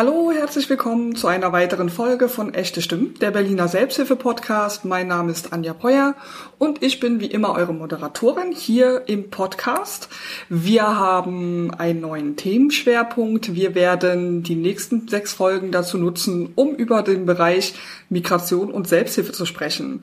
Hallo, herzlich willkommen zu einer weiteren Folge von Echte Stimmen, der Berliner Selbsthilfe-Podcast. Mein Name ist Anja Peuer und ich bin wie immer eure Moderatorin hier im Podcast. Wir haben einen neuen Themenschwerpunkt. Wir werden die nächsten sechs Folgen dazu nutzen, um über den Bereich Migration und Selbsthilfe zu sprechen.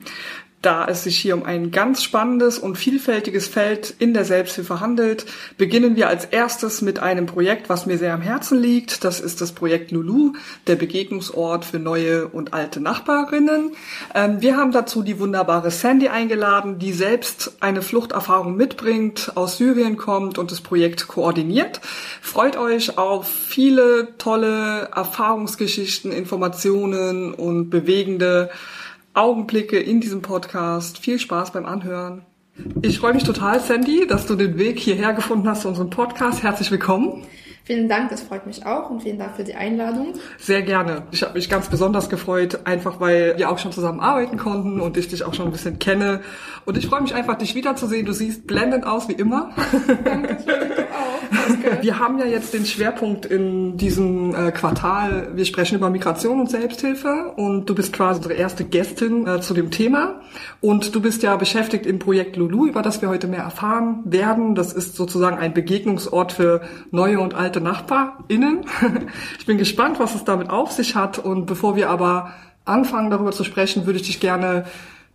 Da es sich hier um ein ganz spannendes und vielfältiges Feld in der Selbsthilfe handelt, beginnen wir als erstes mit einem Projekt, was mir sehr am Herzen liegt. Das ist das Projekt Lulu, der Begegnungsort für neue und alte Nachbarinnen. Ähm, wir haben dazu die wunderbare Sandy eingeladen, die selbst eine Fluchterfahrung mitbringt, aus Syrien kommt und das Projekt koordiniert. Freut euch auf viele tolle Erfahrungsgeschichten, Informationen und bewegende Augenblicke in diesem Podcast. Viel Spaß beim Anhören. Ich freue mich total, Sandy, dass du den Weg hierher gefunden hast zu unserem Podcast. Herzlich willkommen. Vielen Dank, das freut mich auch und vielen Dank für die Einladung. Sehr gerne. Ich habe mich ganz besonders gefreut, einfach weil wir auch schon zusammen arbeiten konnten und ich dich auch schon ein bisschen kenne. Und ich freue mich einfach, dich wiederzusehen. Du siehst blendend aus wie immer. Danke, du auch. Danke. Wir haben ja jetzt den Schwerpunkt in diesem äh, Quartal. Wir sprechen über Migration und Selbsthilfe und du bist quasi unsere erste Gästin äh, zu dem Thema. Und du bist ja beschäftigt im Projekt Lulu, über das wir heute mehr erfahren werden. Das ist sozusagen ein Begegnungsort für neue und alte NachbarInnen. Ich bin gespannt, was es damit auf sich hat. Und bevor wir aber anfangen, darüber zu sprechen, würde ich dich gerne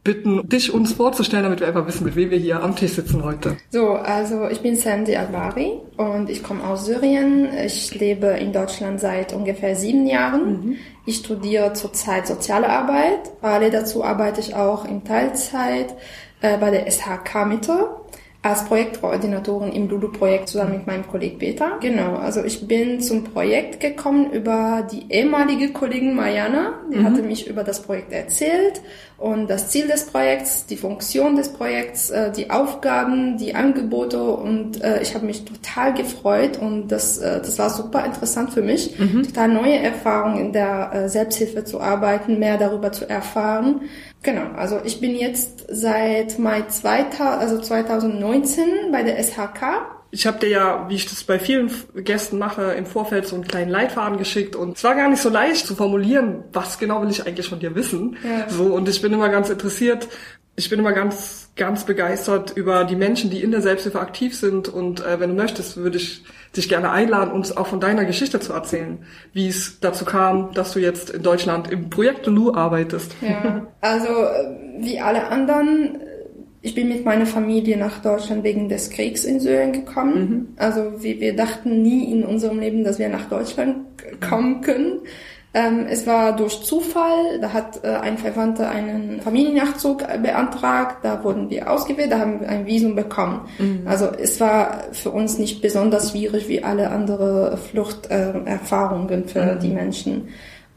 bitten, dich uns vorzustellen, damit wir einfach wissen, mit wem wir hier am Tisch sitzen heute. So, also ich bin Sandy Albari und ich komme aus Syrien. Ich lebe in Deutschland seit ungefähr sieben Jahren. Mhm. Ich studiere zurzeit Soziale Arbeit. Parallel dazu arbeite ich auch in Teilzeit äh, bei der SHK Mitte als Projektkoordinatorin im Lulu-Projekt zusammen mit meinem Kollegen Peter. Genau, also ich bin zum Projekt gekommen über die ehemalige Kollegin Mariana. Die mhm. hatte mich über das Projekt erzählt und das Ziel des Projekts, die Funktion des Projekts, äh, die Aufgaben, die Angebote und äh, ich habe mich total gefreut und das, äh, das war super interessant für mich, mhm. total neue Erfahrungen in der Selbsthilfe zu arbeiten, mehr darüber zu erfahren Genau, also ich bin jetzt seit Mai 2000, also 2019 bei der SHK. Ich habe dir ja, wie ich das bei vielen Gästen mache, im Vorfeld so einen kleinen Leitfaden geschickt und es war gar nicht so leicht zu formulieren, was genau will ich eigentlich von dir wissen. Ja. So und ich bin immer ganz interessiert, ich bin immer ganz, ganz begeistert über die Menschen, die in der Selbsthilfe aktiv sind. Und äh, wenn du möchtest, würde ich dich gerne einladen, uns auch von deiner Geschichte zu erzählen, wie es dazu kam, dass du jetzt in Deutschland im Projekt Lu arbeitest. Ja, also äh, wie alle anderen, äh, ich bin mit meiner Familie nach Deutschland wegen des Kriegs in Syrien gekommen. Mhm. Also wir, wir dachten nie in unserem Leben, dass wir nach Deutschland kommen können. Ähm, es war durch Zufall, da hat äh, ein Verwandter einen Familiennachzug beantragt, da wurden wir ausgewählt, da haben wir ein Visum bekommen. Mhm. Also es war für uns nicht besonders schwierig wie alle andere Fluchterfahrungen äh, für mhm. die Menschen.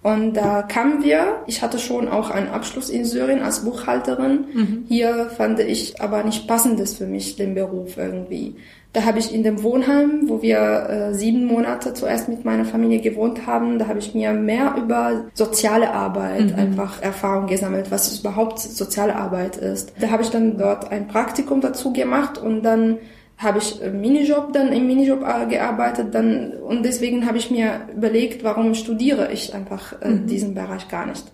Und da kamen wir. Ich hatte schon auch einen Abschluss in Syrien als Buchhalterin. Mhm. Hier fand ich aber nicht passendes für mich, den Beruf irgendwie. Da habe ich in dem Wohnheim, wo wir äh, sieben Monate zuerst mit meiner Familie gewohnt haben, da habe ich mir mehr über soziale Arbeit mhm. einfach Erfahrung gesammelt, was überhaupt soziale Arbeit ist. Da habe ich dann dort ein Praktikum dazu gemacht und dann habe ich Minijob dann im Minijob äh, gearbeitet dann und deswegen habe ich mir überlegt, warum studiere ich einfach äh, mhm. diesen Bereich gar nicht.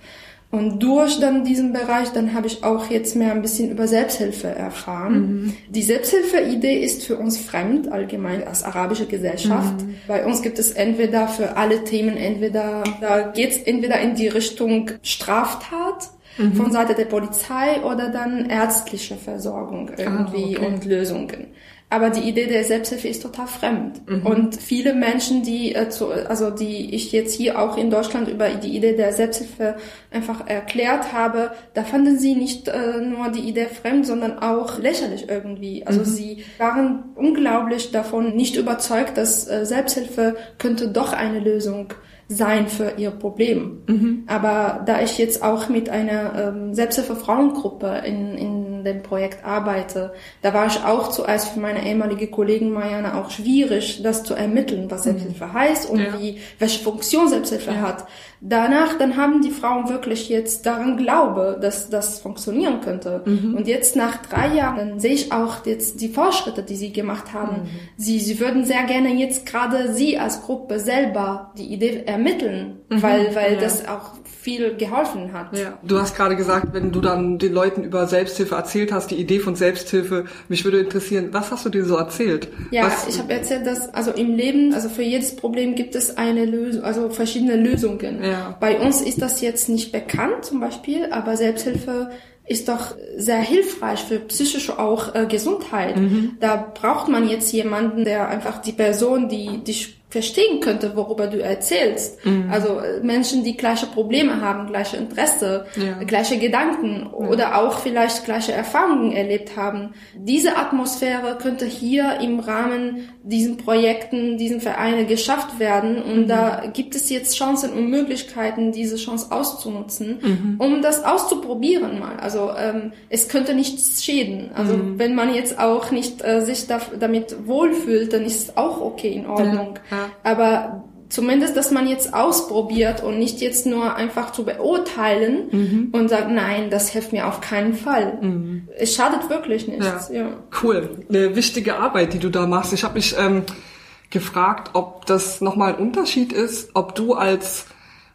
Und durch dann diesen Bereich, dann habe ich auch jetzt mehr ein bisschen über Selbsthilfe erfahren. Mhm. Die Selbsthilfe-Idee ist für uns fremd, allgemein als arabische Gesellschaft. Mhm. Bei uns gibt es entweder für alle Themen, entweder, da geht es entweder in die Richtung Straftat, mhm. von Seite der Polizei oder dann ärztliche Versorgung irgendwie ah, okay. und Lösungen. Aber die Idee der Selbsthilfe ist total fremd. Mhm. Und viele Menschen, die, äh, zu, also die ich jetzt hier auch in Deutschland über die Idee der Selbsthilfe einfach erklärt habe, da fanden sie nicht äh, nur die Idee fremd, sondern auch lächerlich irgendwie. Also mhm. sie waren unglaublich davon nicht überzeugt, dass äh, Selbsthilfe könnte doch eine Lösung sein für ihr Problem. Mhm. Aber da ich jetzt auch mit einer ähm, Selbsthilfe-Frauengruppe in, in an dem Projekt arbeite, da war ich auch zuerst für meine ehemalige Kollegin Marianne auch schwierig, das zu ermitteln, was Selbsthilfe mhm. heißt und ja. wie, welche Funktion Selbsthilfe ja. hat. Danach, dann haben die Frauen wirklich jetzt daran Glaube, dass das funktionieren könnte. Mhm. Und jetzt nach drei Jahren, sehe ich auch jetzt die Fortschritte, die sie gemacht haben. Mhm. Sie, sie würden sehr gerne jetzt gerade sie als Gruppe selber die Idee ermitteln, mhm. weil, weil ja. das auch viel geholfen hat. Ja. Du hast gerade gesagt, wenn du dann den Leuten über Selbsthilfe erzählt hast, die Idee von Selbsthilfe, mich würde interessieren, was hast du dir so erzählt? Ja, was? ich habe erzählt, dass also im Leben, also für jedes Problem gibt es eine Lösung, also verschiedene Lösungen. Ja. Bei uns ist das jetzt nicht bekannt zum Beispiel, aber Selbsthilfe ist doch sehr hilfreich für psychische auch äh, Gesundheit. Mhm. Da braucht man jetzt jemanden, der einfach die Person, die die verstehen könnte, worüber du erzählst. Mhm. Also äh, Menschen, die gleiche Probleme haben, gleiche Interesse, ja. gleiche Gedanken ja. oder auch vielleicht gleiche Erfahrungen erlebt haben. Diese Atmosphäre könnte hier im Rahmen diesen Projekten, diesen Vereine geschafft werden und mhm. da gibt es jetzt Chancen und Möglichkeiten, diese Chance auszunutzen, mhm. um das auszuprobieren mal. Also ähm, es könnte nichts schäden. Also mhm. wenn man jetzt auch nicht äh, sich da, damit wohlfühlt, dann ist es auch okay in Ordnung. Ja. Aber zumindest, dass man jetzt ausprobiert und nicht jetzt nur einfach zu beurteilen mhm. und sagt, nein, das hilft mir auf keinen Fall. Mhm. Es schadet wirklich nichts. Ja. ja. Cool. Eine wichtige Arbeit, die du da machst. Ich habe mich ähm, gefragt, ob das nochmal ein Unterschied ist, ob du als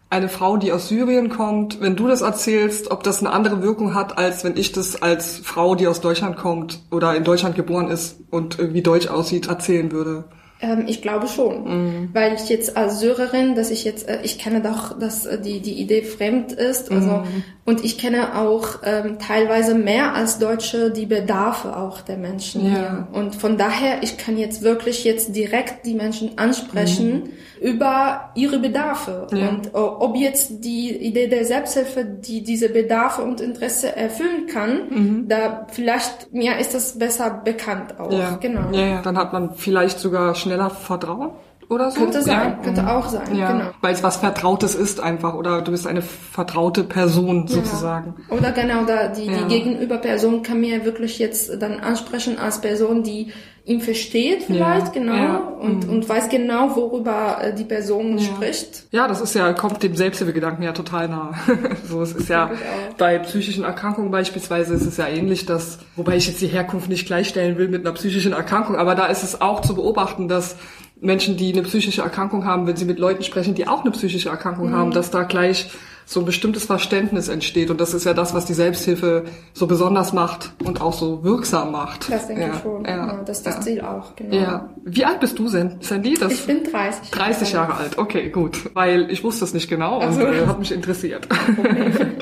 eine Frau, die aus Syrien kommt, wenn du das erzählst, ob das eine andere Wirkung hat, als wenn ich das als Frau, die aus Deutschland kommt oder in Deutschland geboren ist und irgendwie Deutsch aussieht, erzählen würde. Ähm, ich glaube schon, mhm. weil ich jetzt als Syrerin, dass ich jetzt, äh, ich kenne doch, dass äh, die die Idee fremd ist, also mhm. und ich kenne auch ähm, teilweise mehr als Deutsche die Bedarfe auch der Menschen ja. hier und von daher ich kann jetzt wirklich jetzt direkt die Menschen ansprechen. Mhm über ihre Bedarfe. Ja. Und uh, ob jetzt die Idee der Selbsthilfe, die diese Bedarfe und Interesse erfüllen kann, mhm. da vielleicht mir ist das besser bekannt auch. Ja. Genau. Ja, ja. Dann hat man vielleicht sogar schneller Vertrauen oder so. Könnte sein, ja. könnte auch sein, ja. genau. Weil es was Vertrautes ist einfach oder du bist eine vertraute Person sozusagen. Ja. Oder genau, da die, die Gegenüberperson kann mir wirklich jetzt dann ansprechen als Person, die ihn versteht vielleicht, ja, genau, ja, und, mhm. und weiß genau, worüber äh, die Person ja. spricht. Ja, das ist ja, kommt dem Selbsthilfegedanken ja total nah. so, es ist ja, bei psychischen Erkrankungen beispielsweise ist es ja ähnlich, dass, wobei ich jetzt die Herkunft nicht gleichstellen will mit einer psychischen Erkrankung, aber da ist es auch zu beobachten, dass Menschen, die eine psychische Erkrankung haben, wenn sie mit Leuten sprechen, die auch eine psychische Erkrankung mhm. haben, dass da gleich so ein bestimmtes Verständnis entsteht. Und das ist ja das, was die Selbsthilfe so besonders macht und auch so wirksam macht. Das denke ja. ich schon. Ja. ja. das ist das ja. Ziel auch, genau. Ja. Wie alt bist du, Sandy? Das ich bin 30. 30 Jahre alt. Okay, gut. Weil ich wusste es nicht genau und äh, hat mich interessiert.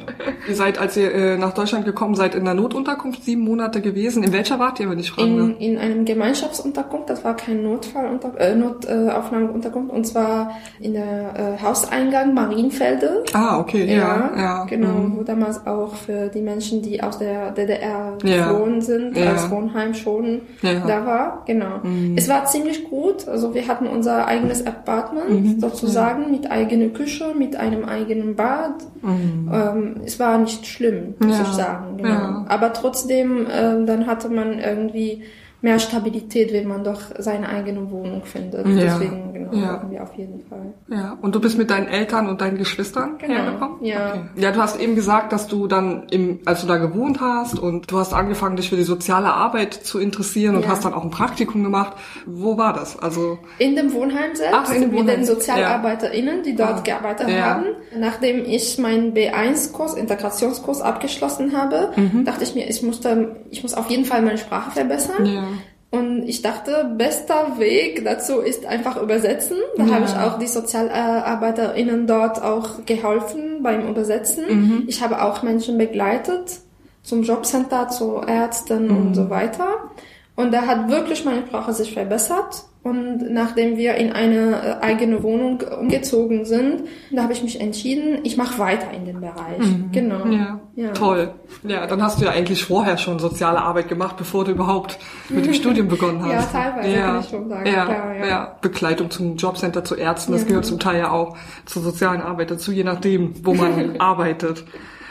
ihr seid, als ihr äh, nach Deutschland gekommen seid, in der Notunterkunft sieben Monate gewesen. In welcher wart ihr, wenn ich frage? In, in einem Gemeinschaftsunterkunft. Das war kein Notfall äh, Notaufnahmeunterkunft. Und zwar in der äh, Hauseingang Marienfelde. Ah, okay okay, ja, ja. ja. Genau, mhm. wo damals auch für die Menschen, die aus der DDR geflohen ja. sind, ja. als Wohnheim schon da war. Genau. Mhm. Es war ziemlich gut. Also wir hatten unser eigenes Apartment mhm. sozusagen mit eigener Küche, mit einem eigenen Bad. Mhm. Ähm, es war nicht schlimm, muss ich sagen. Genau. Aber trotzdem, äh, dann hatte man irgendwie mehr Stabilität, wenn man doch seine eigene Wohnung findet. Ja. Deswegen genau, ja. wir auf jeden Fall. Ja, und du bist mit deinen Eltern und deinen Geschwistern genau. hergekommen? Ja. Okay. Ja, du hast eben gesagt, dass du dann im, als du da gewohnt hast und du hast angefangen, dich für die soziale Arbeit zu interessieren und ja. hast dann auch ein Praktikum gemacht. Wo war das? Also in dem Wohnheim selbst Ach, in dem Wohnheim. mit den SozialarbeiterInnen, die dort ah. gearbeitet haben. Nachdem ich meinen B1-Kurs, Integrationskurs abgeschlossen habe, mhm. dachte ich mir, ich musste, ich muss auf jeden Fall meine Sprache verbessern. Und ich dachte, bester Weg dazu ist einfach übersetzen. Da ja. habe ich auch die SozialarbeiterInnen dort auch geholfen beim Übersetzen. Mhm. Ich habe auch Menschen begleitet zum Jobcenter, zu Ärzten mhm. und so weiter. Und da hat wirklich meine Sprache sich verbessert. Und nachdem wir in eine äh, eigene Wohnung umgezogen sind, da habe ich mich entschieden, ich mache weiter in dem Bereich. Mhm. Genau. Ja. ja. Toll. Ja, dann hast du ja eigentlich vorher schon soziale Arbeit gemacht, bevor du überhaupt mit dem Studium begonnen hast. Ja, teilweise ja. kann ich schon sagen. Ja, Klar, ja. ja. Begleitung zum Jobcenter, zu Ärzten, das gehört zum Teil ja auch zur sozialen Arbeit dazu, je nachdem, wo man arbeitet.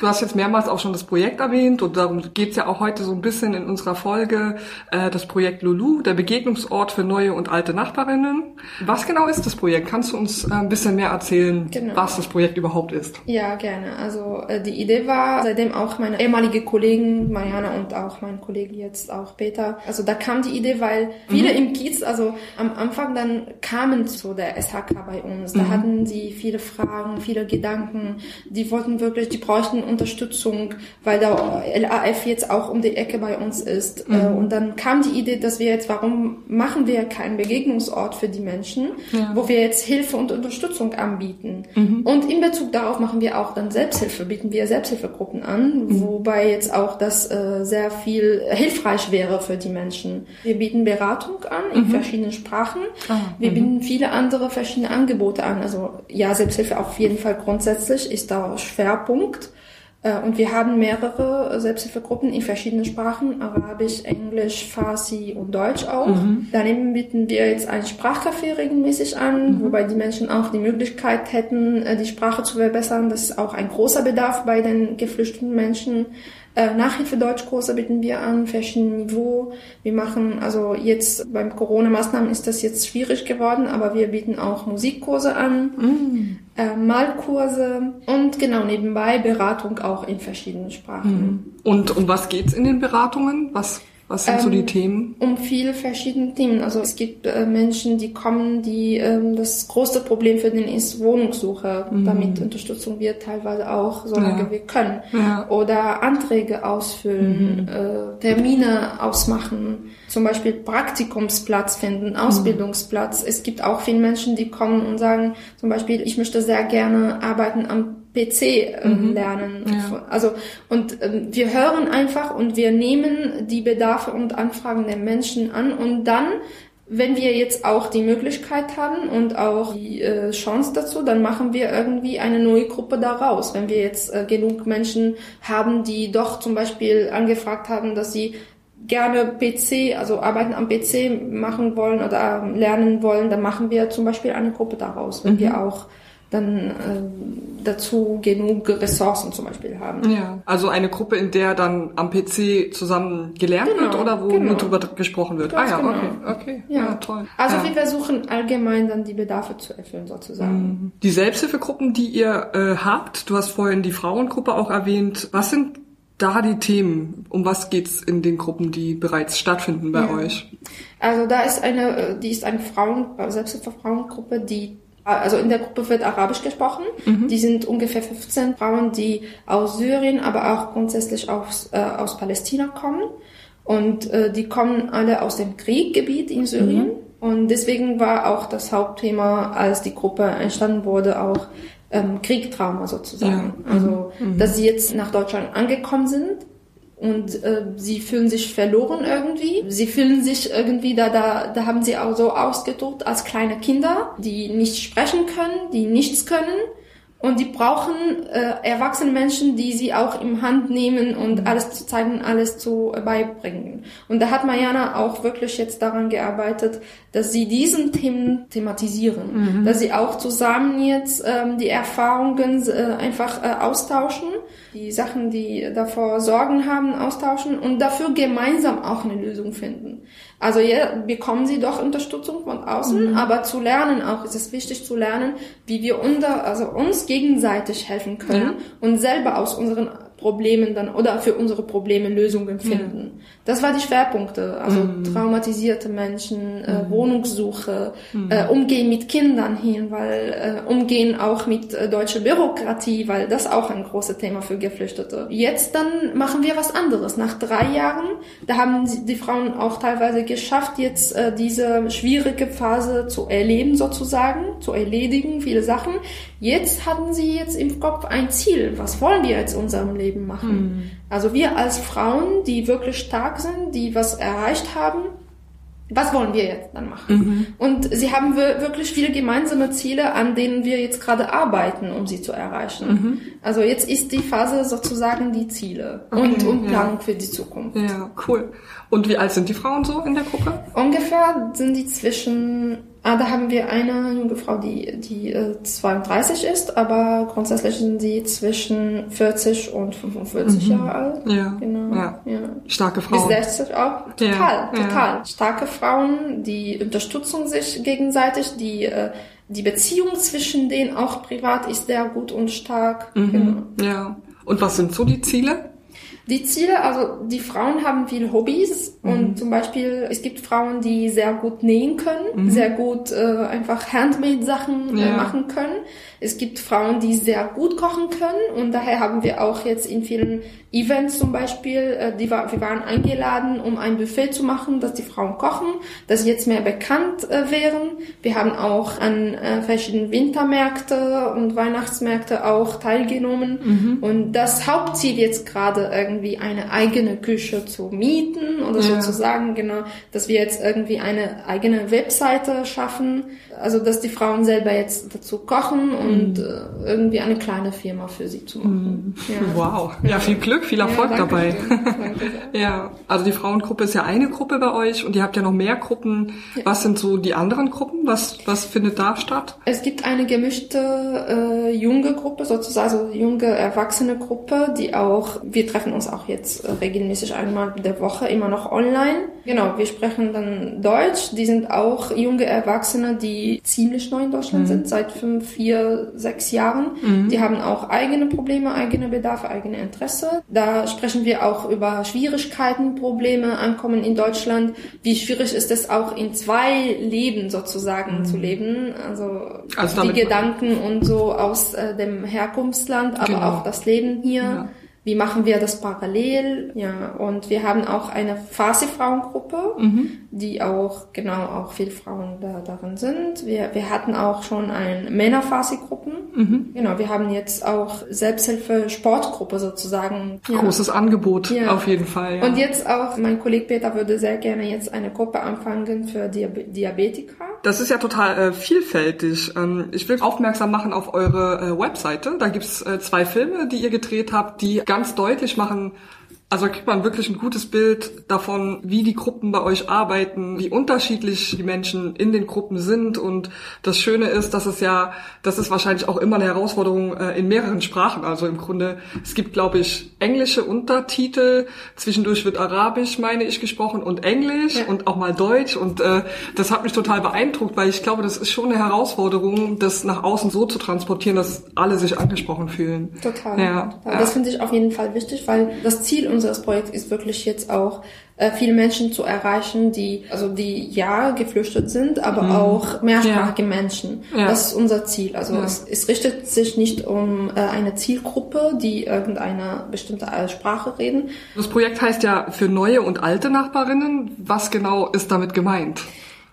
Du hast jetzt mehrmals auch schon das Projekt erwähnt und darum geht's ja auch heute so ein bisschen in unserer Folge, äh, das Projekt Lulu, der Begegnungsort für neue und alte Nachbarinnen. Was genau ist das Projekt? Kannst du uns äh, ein bisschen mehr erzählen, genau. was das Projekt überhaupt ist? Ja, gerne. Also äh, die Idee war, seitdem auch meine ehemalige Kollegen, Mariana und auch mein Kollege jetzt auch Peter, also da kam die Idee, weil viele mhm. im Kiez, also am Anfang dann kamen zu der SHK bei uns. Da mhm. hatten sie viele Fragen, viele Gedanken. Die wollten wirklich, die bräuchten Unterstützung, weil der LAF jetzt auch um die Ecke bei uns ist. Mhm. Äh, und dann kam die Idee, dass wir jetzt, warum machen wir keinen Begegnungsort für die Menschen, ja. wo wir jetzt Hilfe und Unterstützung anbieten. Mhm. Und in Bezug darauf machen wir auch dann Selbsthilfe, bieten wir Selbsthilfegruppen an, mhm. wobei jetzt auch das äh, sehr viel hilfreich wäre für die Menschen. Wir bieten Beratung an in mhm. verschiedenen Sprachen. Ah, wir mhm. bieten viele andere verschiedene Angebote an. Also ja, Selbsthilfe auf jeden Fall grundsätzlich ist da Schwerpunkt. Äh, und wir haben mehrere Selbsthilfegruppen in verschiedenen Sprachen, Arabisch, Englisch, Farsi und Deutsch auch. Mhm. Daneben bieten wir jetzt ein Sprachcafé regelmäßig an, mhm. wobei die Menschen auch die Möglichkeit hätten, äh, die Sprache zu verbessern. Das ist auch ein großer Bedarf bei den geflüchteten Menschen. Äh, Nachhilfe Deutschkurse bieten wir an, verschiedenen Niveau. Wir machen, also jetzt beim Corona-Maßnahmen ist das jetzt schwierig geworden, aber wir bieten auch Musikkurse an, mm. Äh, Malkurse und genau nebenbei Beratung auch in verschiedenen Sprachen. Mm. Und um was geht's in den Beratungen? Was was sind ähm, so die ähm, Themen? Um viele verschiedene Themen. Also es gibt äh, Menschen, die kommen, die ähm, das größte Problem für den ist Wohnungssuche. Mhm. Damit Unterstützung wird teilweise auch, solange ja. wir können. Ja. Oder Anträge ausfüllen, mhm. äh, Termine ausmachen, zum Beispiel Praktikumsplatz finden, mhm. Ausbildungsplatz. Mhm. Es gibt auch viele Menschen, die kommen und sagen, zum Beispiel, ich möchte sehr gerne arbeiten am PC äh, mhm. lernen. Ja. Also und ähm, wir hören einfach und wir nehmen die Bedarfe und Anfragen der Menschen an und dann wenn wir jetzt auch die Möglichkeit haben und auch die äh, Chance dazu, dann machen wir irgendwie eine neue Gruppe daraus. Wenn wir jetzt äh, genug Menschen haben, die doch zum Beispiel angefragt haben, dass sie gerne PC, also Arbeiten am PC machen wollen oder ähm, lernen wollen, dann machen wir zum Beispiel eine Gruppe daraus, wenn mhm. wir auch dann äh, dazu genug Ressourcen zum Beispiel haben. Ja, also eine Gruppe, in der dann am PC zusammen gelernt genau, wird oder wo genau. nur darüber gesprochen wird. Ganz ah ja, genau. okay, okay, ja, ja toll. Also ja. wir versuchen allgemein dann die Bedarfe zu erfüllen sozusagen. Mhm. Die Selbsthilfegruppen, die ihr äh, habt, du hast vorhin die Frauengruppe auch erwähnt. Was sind da die Themen? Um was geht's in den Gruppen, die bereits stattfinden bei ja. euch? Also da ist eine, äh, die ist eine Frauen, Selbsthilfe-Frauengruppe, die also in der Gruppe wird Arabisch gesprochen. Mhm. Die sind ungefähr 15 Frauen, die aus Syrien, aber auch grundsätzlich aus, äh, aus Palästina kommen. Und äh, die kommen alle aus dem Krieggebiet in Syrien. Mhm. Und deswegen war auch das Hauptthema, als die Gruppe entstanden wurde, auch ähm, Kriegtrauma sozusagen. Ja. Also, mhm. dass sie jetzt nach Deutschland angekommen sind und äh, sie fühlen sich verloren irgendwie. Sie fühlen sich irgendwie, da, da, da haben sie auch so ausgedruckt als kleine Kinder, die nicht sprechen können, die nichts können und die brauchen äh, erwachsene Menschen, die sie auch im Hand nehmen und alles zu zeigen, alles zu äh, beibringen. Und da hat Mariana auch wirklich jetzt daran gearbeitet, dass sie diesen Themen thematisieren, mhm. dass sie auch zusammen jetzt ähm, die Erfahrungen äh, einfach äh, austauschen, die Sachen, die davor Sorgen haben, austauschen und dafür gemeinsam auch eine Lösung finden. Also ja, bekommen sie doch Unterstützung von außen, mhm. aber zu lernen auch ist es wichtig zu lernen, wie wir unter, also uns gegenseitig helfen können ja. und selber aus unseren Problemen dann oder für unsere Probleme Lösungen finden. Mhm. Das war die Schwerpunkte, also mhm. traumatisierte Menschen, äh, mhm. Wohnungssuche, mhm. äh, Umgehen mit Kindern hin, weil äh, Umgehen auch mit äh, deutscher Bürokratie, weil das auch ein großes Thema für Geflüchtete. Jetzt dann machen wir was anderes. Nach drei Jahren, da haben die Frauen auch teilweise geschafft, jetzt äh, diese schwierige Phase zu erleben sozusagen, zu erledigen, viele Sachen. Jetzt hatten sie jetzt im Kopf ein Ziel. Was wollen wir jetzt in unserem Leben? Machen. Mhm. Also wir als Frauen, die wirklich stark sind, die was erreicht haben, was wollen wir jetzt dann machen? Mhm. Und sie haben wirklich viele gemeinsame Ziele, an denen wir jetzt gerade arbeiten, um sie zu erreichen. Mhm. Also jetzt ist die Phase sozusagen die Ziele okay, und, und Planung ja. für die Zukunft. Ja, cool. Und wie alt sind die Frauen so in der Gruppe? Ungefähr sind die zwischen Ah, da haben wir eine junge Frau, die, die äh, 32 ist, aber grundsätzlich sind sie zwischen 40 und 45 mhm. Jahre alt. Ja. Genau. Ja. ja. Starke Frauen. Bis 60 auch. Total, ja. total. Ja. Starke Frauen, die unterstützen sich gegenseitig, die äh, die Beziehung zwischen denen auch privat ist sehr gut und stark. Mhm. Genau. Ja. Und was sind so die Ziele? Die Ziele, also die Frauen haben viele Hobbys mhm. und zum Beispiel es gibt Frauen, die sehr gut nähen können, mhm. sehr gut äh, einfach Handmade-Sachen äh, ja. äh, machen können. Es gibt Frauen, die sehr gut kochen können und daher haben wir auch jetzt in vielen Events zum Beispiel, äh, die war, wir waren eingeladen, um ein Buffet zu machen, dass die Frauen kochen, dass sie jetzt mehr bekannt äh, wären. Wir haben auch an äh, verschiedenen Wintermärkte und Weihnachtsmärkte auch teilgenommen mhm. und das Hauptziel jetzt gerade irgendwie eine eigene Küche zu mieten oder ja. sozusagen genau, dass wir jetzt irgendwie eine eigene Webseite schaffen, also dass die Frauen selber jetzt dazu kochen und mhm. äh, irgendwie eine kleine Firma für sie zu machen. Mhm. Ja. Wow, ja, viel Glück, viel Erfolg ja, dabei. ja, also die Frauengruppe ist ja eine Gruppe bei euch und ihr habt ja noch mehr Gruppen. Ja. Was sind so die anderen Gruppen? Was, was findet da statt? Es gibt eine gemischte äh, junge Gruppe, sozusagen also junge erwachsene Gruppe, die auch, wir treffen uns auch jetzt äh, regelmäßig einmal der Woche, immer noch online. Genau, wir sprechen dann Deutsch. Die sind auch junge Erwachsene, die ziemlich neu in Deutschland mhm. sind, seit fünf, vier, sechs Jahren. Mhm. Die haben auch eigene Probleme, eigene Bedarfe, eigene Interesse. Da sprechen wir auch über Schwierigkeiten, Probleme, Ankommen in Deutschland. Wie schwierig ist es auch in zwei Leben sozusagen mhm. zu leben? Also, also die Gedanken und so aus äh, dem Herkunftsland, aber genau. auch das Leben hier. Ja. Wie machen wir das parallel? Ja, und wir haben auch eine Farsi-Frauengruppe, mhm. die auch, genau, auch viele Frauen da, darin sind. Wir, wir hatten auch schon ein Männer-Farsi-Gruppen. Mhm. Genau, wir haben jetzt auch Selbsthilfe-Sportgruppe sozusagen. Ja. Großes Angebot, ja. auf jeden Fall. Ja. Und jetzt auch, mein Kollege Peter würde sehr gerne jetzt eine Gruppe anfangen für Diab Diabetiker. Das ist ja total äh, vielfältig. Ähm, ich will aufmerksam machen auf eure äh, Webseite. Da gibt's äh, zwei Filme, die ihr gedreht habt, die ganz deutlich machen, also kriegt man wirklich ein gutes Bild davon, wie die Gruppen bei euch arbeiten, wie unterschiedlich die Menschen in den Gruppen sind. Und das Schöne ist, dass es ja, das ist wahrscheinlich auch immer eine Herausforderung äh, in mehreren Sprachen. Also im Grunde, es gibt, glaube ich, englische Untertitel, zwischendurch wird Arabisch, meine ich, gesprochen und Englisch ja. und auch mal Deutsch. Und äh, das hat mich total beeindruckt, weil ich glaube, das ist schon eine Herausforderung, das nach außen so zu transportieren, dass alle sich angesprochen fühlen. Total. Ja. ja. Das finde ich auf jeden Fall wichtig, weil das Ziel unseres Projekts ist wirklich jetzt auch äh, viele Menschen zu erreichen, die also die ja geflüchtet sind, aber mhm. auch mehrsprachige ja. Menschen. Ja. Das ist unser Ziel. Also ja. es, es, richtet sich nicht um äh, eine Zielgruppe, die irgendeine bestimmte Sprache reden. Das Projekt heißt ja für neue und alte Nachbarinnen. Was genau ist damit gemeint?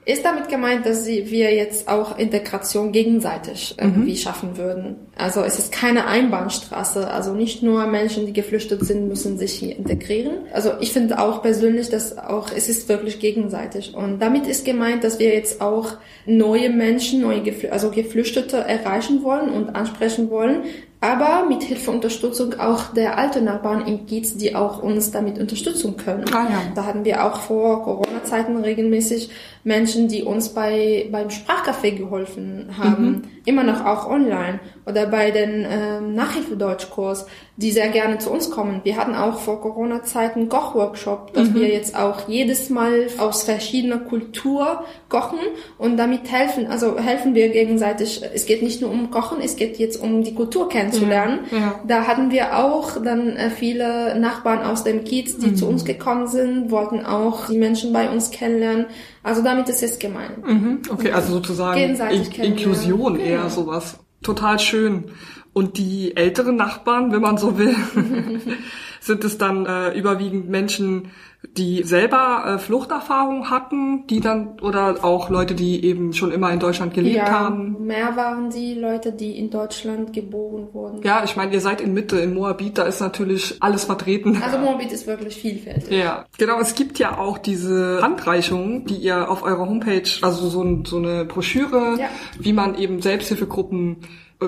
Ist damit gemeint, dass wir jetzt auch Integration gegenseitig irgendwie mhm. schaffen würden. Also es ist keine Einbahnstraße. Also nicht nur Menschen, die geflüchtet sind, müssen sich hier integrieren. Also ich finde auch persönlich, dass auch es ist wirklich gegenseitig. Und damit ist gemeint, dass wir jetzt auch neue Menschen, neue Gefl also Geflüchtete erreichen wollen und ansprechen wollen, aber mit Hilfe Unterstützung auch der alten Nachbarn im Kiez, die auch uns damit unterstützen können. Ah, ja. Da hatten wir auch vor Corona-Zeiten regelmäßig Menschen, die uns bei beim Sprachcafé geholfen haben, mhm. Immer noch auch online oder bei den ähm, Nachhilfedeutschkurs, die sehr gerne zu uns kommen. Wir hatten auch vor Corona-Zeiten Kochworkshop, dass mhm. wir jetzt auch jedes Mal aus verschiedener Kultur kochen und damit helfen. Also helfen wir gegenseitig. Es geht nicht nur um Kochen, es geht jetzt um die Kultur kennenzulernen. Ja. Ja. Da hatten wir auch dann äh, viele Nachbarn aus dem Kiez, die mhm. zu uns gekommen sind, wollten auch die Menschen bei uns kennenlernen. Also damit ist es gemeint. Mhm. Okay, also sozusagen In Inklusion eher genau. sowas total schön. Und die älteren Nachbarn, wenn man so will, sind es dann äh, überwiegend Menschen, die selber äh, Fluchterfahrung hatten, die dann oder auch Leute, die eben schon immer in Deutschland gelebt ja, haben. Mehr waren die Leute, die in Deutschland geboren wurden. Ja, ich meine, ihr seid in Mitte, in Moabit, da ist natürlich alles vertreten. Also Moabit ist wirklich vielfältig. Ja, genau. Es gibt ja auch diese Handreichung, die ihr auf eurer Homepage, also so, ein, so eine Broschüre, ja. wie man eben Selbsthilfegruppen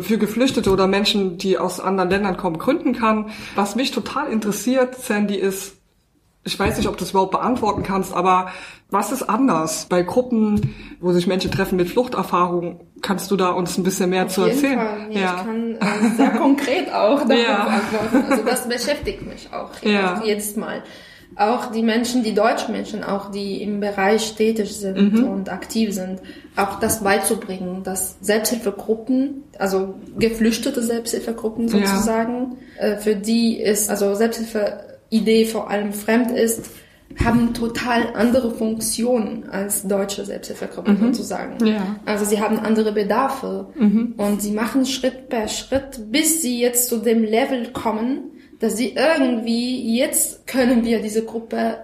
für Geflüchtete oder Menschen, die aus anderen Ländern kommen, gründen kann. Was mich total interessiert, Sandy, ist, ich weiß nicht, ob du das überhaupt beantworten kannst, aber was ist anders bei Gruppen, wo sich Menschen treffen mit Fluchterfahrung? Kannst du da uns ein bisschen mehr Auf zu jeden erzählen? Fall. Ja, Ich kann äh, sehr konkret auch darauf Ja. antworten. Also das beschäftigt mich auch Ja. jedes Mal. Auch die Menschen, die deutschen Menschen, auch die im Bereich tätig sind Mhm. und aktiv sind, auch das beizubringen, dass Selbsthilfegruppen, also geflüchtete Selbsthilfegruppen Ja. sozusagen, äh, für die ist, also Selbsthilfe-Idee vor allem fremd ist, haben total andere Funktionen als deutsche Selbsthilfegruppen sozusagen. Mhm. Ja. Also sie haben andere Bedarfe und sie machen Schritt per Schritt, bis sie jetzt zu dem Level kommen, dass sie irgendwie, jetzt können wir diese Gruppe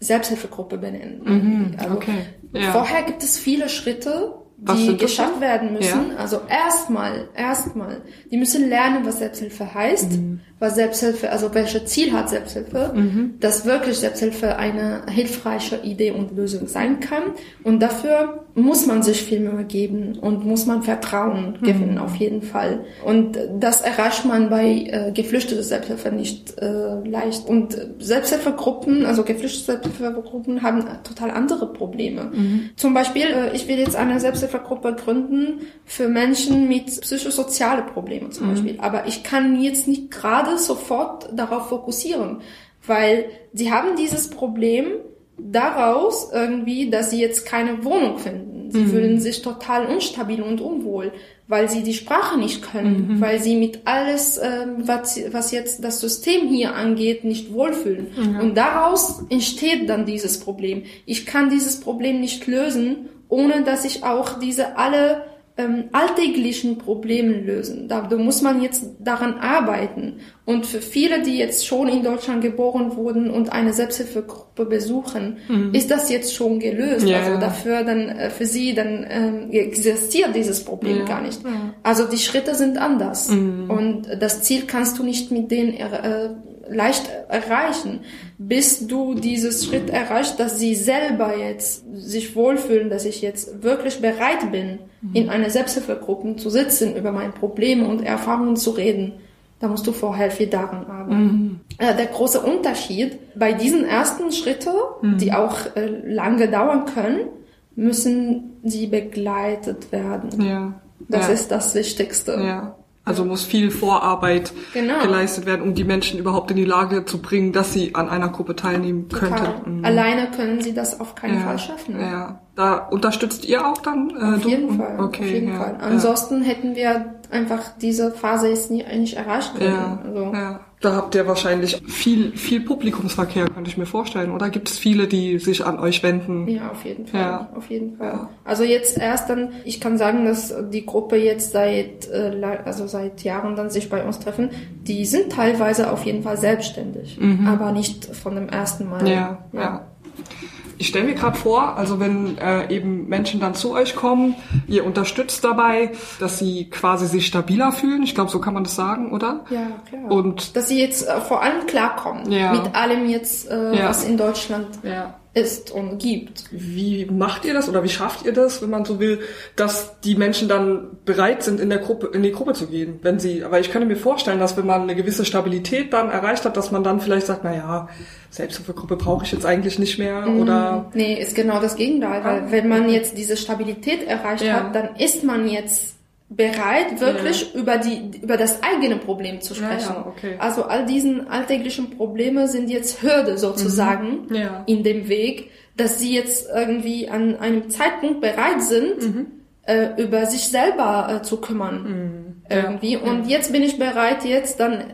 Selbsthilfegruppe benennen. Also Mhm. okay. Ja. Vorher gibt es viele Schritte, Was die geschafft werden müssen. Also erstmal, erstmal, die müssen lernen, was Selbsthilfe heißt, Mhm. was Selbsthilfe, also welche Ziel hat Selbsthilfe, dass wirklich Selbsthilfe eine hilfreiche Idee und Lösung sein kann. Und dafür muss man sich viel Mühe geben und muss man Vertrauen gewinnen, auf jeden Fall. Und das erreicht man bei äh, geflüchteter Selbsthilfe nicht äh, leicht. Und Selbsthilfegruppen, also geflüchtete Selbsthilfegruppen haben total andere Probleme. Zum Beispiel, äh, ich will jetzt eine Selbsthilfegruppe gründen für Menschen mit psychosoziale Probleme zum Beispiel. Aber ich kann jetzt nicht gerade sofort darauf fokussieren, weil sie haben dieses Problem daraus irgendwie, dass sie jetzt keine Wohnung finden. Sie fühlen sich total unstabil und unwohl, weil sie die Sprache nicht können, weil sie mit alles, ähm, was, was jetzt das System hier angeht, nicht wohlfühlen. Und daraus entsteht dann dieses Problem. Ich kann dieses Problem nicht lösen, ohne dass ich auch diese alle ähm, alltäglichen Probleme lösen. Da, da muss man jetzt daran arbeiten. Und für viele, die jetzt schon in Deutschland geboren wurden und eine Selbsthilfegruppe besuchen, ist das jetzt schon gelöst. Mhm. Ja, also ja. dafür dann äh, für sie dann ähm, existiert dieses Problem Ja, Mhm. gar nicht. Also die Schritte sind anders und das Ziel kannst du nicht mit denen äh, leicht erreichen, bis du dieses Schritt erreichst, dass sie selber jetzt sich wohlfühlen, dass ich jetzt wirklich bereit bin, in einer Selbsthilfegruppe zu sitzen, über meine Probleme und Erfahrungen zu reden. Da musst du vorher viel daran arbeiten. Äh, Der große Unterschied bei diesen ersten Schritten, die auch äh, lange dauern können, müssen sie begleitet werden. Ja. Das ja. ist das Wichtigste. Ja. Also muss viel Vorarbeit Genau. geleistet werden, um die Menschen überhaupt in die Lage zu bringen, dass sie an einer Gruppe teilnehmen Total. könnten. Mhm. Alleine können sie das auf keinen ja. Fall schaffen. Ja. Da unterstützt ihr auch dann? Äh, Auf du? jeden Fall. Okay, auf jeden ja. Fall. Ansonsten hätten wir einfach diese Phase jetzt nie, nicht erreicht können. Ja. Also, ja. Da habt ihr wahrscheinlich viel, viel Publikumsverkehr, könnte ich mir vorstellen. Oder gibt es viele, die sich an euch wenden? Ja, auf jeden Fall. Ja. Auf jeden Fall. Also jetzt erst dann, ich kann sagen, dass die Gruppe jetzt seit, äh, also seit Jahren dann sich bei uns treffen, die sind teilweise auf jeden Fall selbstständig, aber nicht von dem ersten Mal. Mhm. Ja, ja. Ich stelle mir gerade vor, also wenn äh, eben Menschen dann zu euch kommen, ihr unterstützt dabei, dass sie quasi sich stabiler fühlen. Ich glaube, so kann man das sagen, oder? Ja, klar. Und dass sie jetzt äh, vor allem klarkommen Ja. mit allem jetzt, äh, Ja. was in Deutschland ja. Ist und gibt. Wie macht ihr das oder wie schafft ihr das, wenn man so will, dass die Menschen dann bereit sind, in der Gruppe, in die Gruppe zu gehen, wenn sie, aber ich könnte mir vorstellen, dass wenn man eine gewisse Stabilität dann erreicht hat, dass man dann vielleicht sagt, na ja, Selbsthilfegruppe brauche ich jetzt eigentlich nicht mehr oder Nee, ist genau das Gegenteil, weil wenn man jetzt diese Stabilität erreicht Ja. hat, dann ist man jetzt bereit, wirklich über die, über das eigene Problem zu Ja, ja, sprechen. okay. Also all diesen alltäglichen Probleme sind jetzt Hürde sozusagen Mhm. Ja. in dem Weg, dass sie jetzt irgendwie an einem Zeitpunkt bereit sind, Mhm. äh, über sich selber äh, zu kümmern. Irgendwie. Und jetzt bin ich bereit, jetzt dann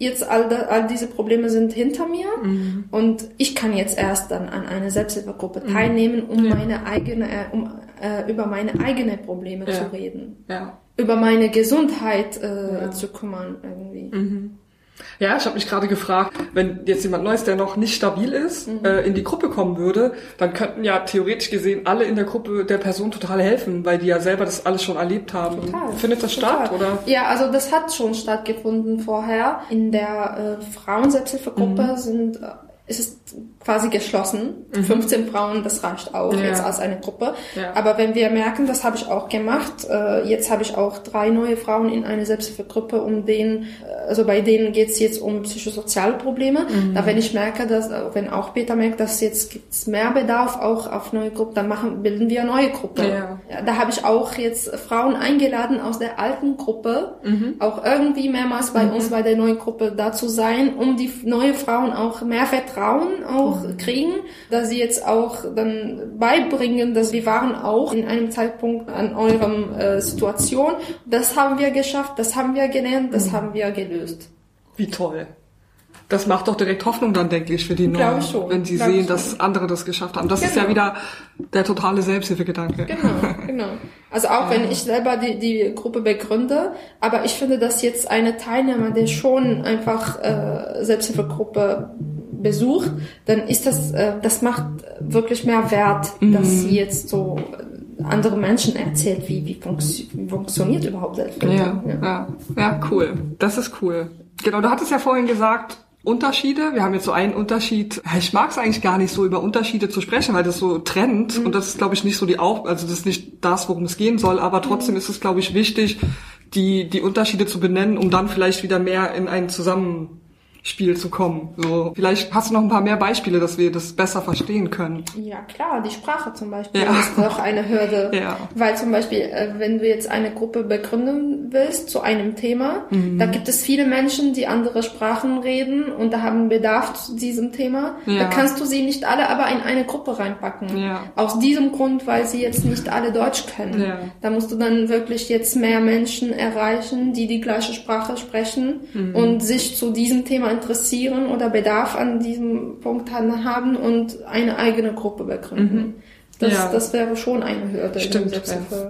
jetzt all, da, all diese Probleme sind hinter mir Mhm. und ich kann jetzt erst dann an einer Selbsthilfegruppe teilnehmen, um meine eigene, äh, um äh, über meine eigenen Probleme Ja. zu reden, ja. über meine Gesundheit äh, zu kümmern irgendwie. Mhm. Ja, ich habe mich gerade gefragt, wenn jetzt jemand Neues, der noch nicht stabil ist, Mhm. äh, in die Gruppe kommen würde, dann könnten ja theoretisch gesehen alle in der Gruppe der Person total helfen, weil die ja selber das alles schon erlebt haben. Total. Findet das Total. statt oder? Ja, also das hat schon stattgefunden vorher. In der äh, Frauenselbsthilfegruppe Mhm. sind äh, ist es quasi geschlossen. Mhm. 15 Frauen, das reicht auch ja. jetzt als eine Gruppe. Ja. Aber wenn wir merken, das habe ich auch gemacht, äh, jetzt habe ich auch drei neue Frauen in eine Selbsthilfegruppe, um denen, äh, also bei denen geht es jetzt um psychosoziale Probleme. Mhm. Da wenn ich merke, dass, wenn auch Peter merkt, dass jetzt gibt's mehr Bedarf auch auf neue Gruppen, dann machen, bilden wir eine neue Gruppe. Ja. ja da habe ich auch jetzt Frauen eingeladen aus der alten Gruppe, mhm. auch irgendwie mehrmals bei mhm. uns bei der neuen Gruppe da zu sein, um die neue Frauen auch mehr Vertrauen auch mhm. kriegen, dass sie jetzt auch dann beibringen, dass wir waren auch in einem Zeitpunkt an eurem äh, Situation. Das haben wir geschafft, das haben wir gelernt, das mhm. haben wir gelöst. Wie toll. Das macht doch direkt Hoffnung dann, denke ich, für die Neuen, wenn sie sehen, dass andere das geschafft haben. Das genau. ist ja genau. wieder der totale Selbsthilfegedanke. Genau, genau. Also auch wenn ich selber die, die Gruppe begründe, aber ich finde, dass jetzt eine Teilnehmer, der schon einfach äh, Selbsthilfegruppe besucht, dann ist das, äh, das macht wirklich mehr Wert, mhm. dass sie jetzt so andere Menschen erzählt, wie, wie, funktio funktioniert überhaupt Selbsthilfe. Ja, ja, ja, ja, cool. Das ist cool. Genau, du hattest ja vorhin gesagt, Unterschiede. Wir haben jetzt so einen Unterschied. Ich mag es eigentlich gar nicht so über Unterschiede zu sprechen, weil das so trennt mhm. und das ist glaube ich nicht so die Auf, also das ist nicht das, worum es gehen soll. Aber trotzdem mhm. ist es glaube ich wichtig, die die Unterschiede zu benennen, um dann vielleicht wieder mehr in einen zusammen Spiel zu kommen. So, vielleicht hast du noch ein paar mehr Beispiele, dass wir das besser verstehen können. Ja, klar, die Sprache zum Beispiel ja. ist doch eine Hürde. Ja. Weil zum Beispiel, äh, wenn du jetzt eine Gruppe begründen willst zu einem Thema, mhm. da gibt es viele Menschen, die andere Sprachen reden und da haben Bedarf zu diesem Thema. Ja. Da kannst du sie nicht alle aber in eine Gruppe reinpacken. Ja. Aus diesem Grund, weil sie jetzt nicht alle Deutsch können. Ja. Da musst du dann wirklich jetzt mehr Menschen erreichen, die die gleiche Sprache sprechen mhm. und sich zu diesem Thema interessieren oder Bedarf an diesem Punkt haben und eine eigene Gruppe begründen. Mhm. Das, ja. das wäre schon eine Hürde. Stimmt.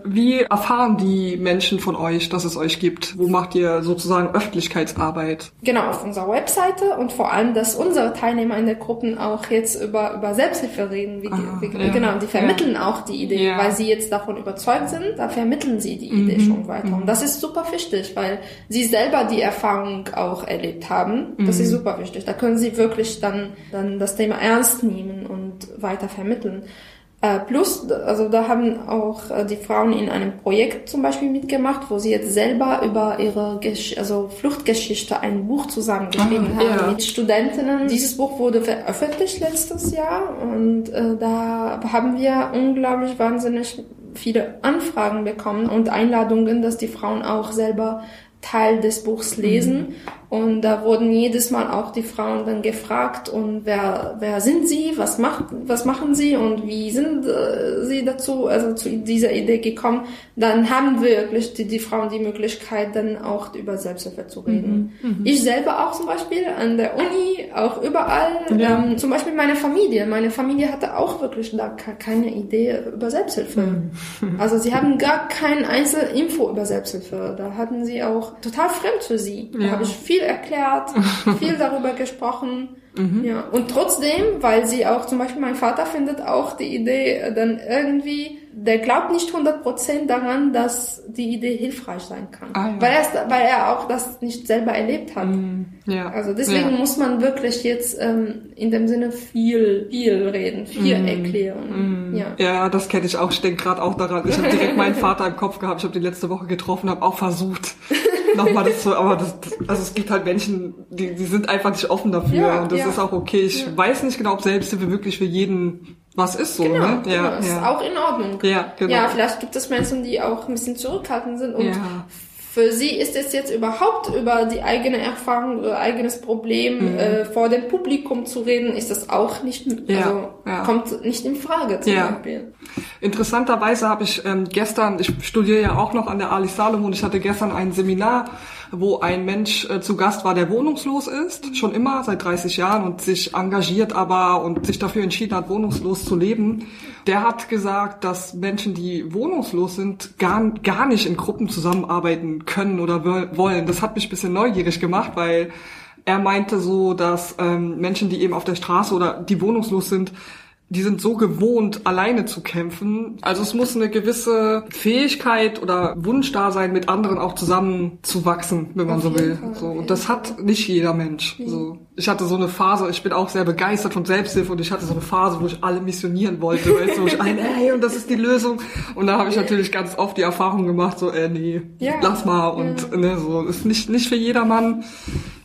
Wie erfahren die Menschen von euch, dass es euch gibt? Wo macht ihr sozusagen Öffentlichkeitsarbeit? Genau, auf unserer Webseite und vor allem, dass unsere Teilnehmer in der Gruppen auch jetzt über, über Selbsthilfe reden. Wie, ah, wie, ja. Genau, die vermitteln ja. auch die Idee, weil sie jetzt davon überzeugt sind, da vermitteln sie die Idee mhm. schon weiter. Und das ist super wichtig, weil sie selber die Erfahrung auch erlebt haben. Das mhm. ist super wichtig. Da können sie wirklich dann, dann das Thema ernst nehmen und weiter vermitteln. Äh, plus, also da haben auch äh, die Frauen in einem Projekt zum Beispiel mitgemacht, wo sie jetzt selber über ihre Gesch also Fluchtgeschichte ein Buch zusammengeschrieben ah, haben ja. mit Studentinnen. Dieses Buch wurde veröffentlicht letztes Jahr und äh, da haben wir unglaublich wahnsinnig viele Anfragen bekommen und Einladungen, dass die Frauen auch selber Teil des Buchs lesen. Mhm. Und da wurden jedes Mal auch die Frauen dann gefragt und wer, wer sind sie, was macht, was machen sie und wie sind äh, sie dazu, also zu dieser Idee gekommen. Dann haben wirklich die, die Frauen die Möglichkeit, dann auch über Selbsthilfe zu reden. Mhm. Mhm. Ich selber auch zum Beispiel an der Uni, auch überall, ja. ähm, zum Beispiel meine Familie. Meine Familie hatte auch wirklich da keine Idee über Selbsthilfe. Mhm. Also sie haben gar kein Einzelinfo über Selbsthilfe. Da hatten sie auch total fremd für sie. Da ja. habe ich viel viel erklärt, viel darüber gesprochen. Mhm. Ja. Und trotzdem, weil sie auch, zum Beispiel mein Vater findet auch die Idee äh, dann irgendwie, der glaubt nicht 100% daran, dass die Idee hilfreich sein kann. Ah, ja. weil, er, weil er auch das nicht selber erlebt hat. Mhm. Ja. Also deswegen ja. muss man wirklich jetzt ähm, in dem Sinne viel, viel reden, viel mhm. erklären. Mhm. Ja. ja, das kenne ich auch. Ich denke gerade auch daran. Ich habe direkt meinen Vater im Kopf gehabt. Ich habe die letzte Woche getroffen, habe auch versucht, nochmal das so, aber das, also es gibt halt Menschen, die, die sind einfach nicht offen dafür ja, und das ja. ist auch okay. Ich ja. weiß nicht genau, ob Selbsthilfe wirklich für jeden was ist so, genau, ne? Genau, ja, ist auch in Ordnung. Ja, genau. Ja, vielleicht gibt es Menschen, die auch ein bisschen zurückhaltend sind und für sie ist es jetzt überhaupt über die eigene Erfahrung oder eigenes Problem mhm. äh, vor dem Publikum zu reden, ist das auch nicht, ja, also ja. kommt nicht in Frage zum ja. Beispiel. Interessanterweise habe ich ähm, gestern, ich studiere ja auch noch an der Ali Salomon, ich hatte gestern ein Seminar, wo ein Mensch äh, zu Gast war, der wohnungslos ist, schon immer seit 30 Jahren und sich engagiert aber und sich dafür entschieden hat, wohnungslos zu leben der hat gesagt, dass Menschen, die wohnungslos sind, gar, gar nicht in Gruppen zusammenarbeiten können oder wollen. Das hat mich ein bisschen neugierig gemacht, weil er meinte so, dass ähm, Menschen, die eben auf der Straße oder die wohnungslos sind, die sind so gewohnt, alleine zu kämpfen. Also es muss eine gewisse Fähigkeit oder Wunsch da sein, mit anderen auch zusammen zu wachsen, wenn man Auf so will. Fall, So. Und das hat nicht jeder Mensch. So. Ich hatte so eine Phase, ich bin auch sehr begeistert von Selbsthilfe und ich hatte so eine Phase, wo ich alle missionieren wollte, weißt du, wo ich ein, ey, und das ist die Lösung. Und da habe ich natürlich ganz oft die Erfahrung gemacht, so, äh, nee, Ja. lass mal und ne, so. Ist nicht, nicht für jedermann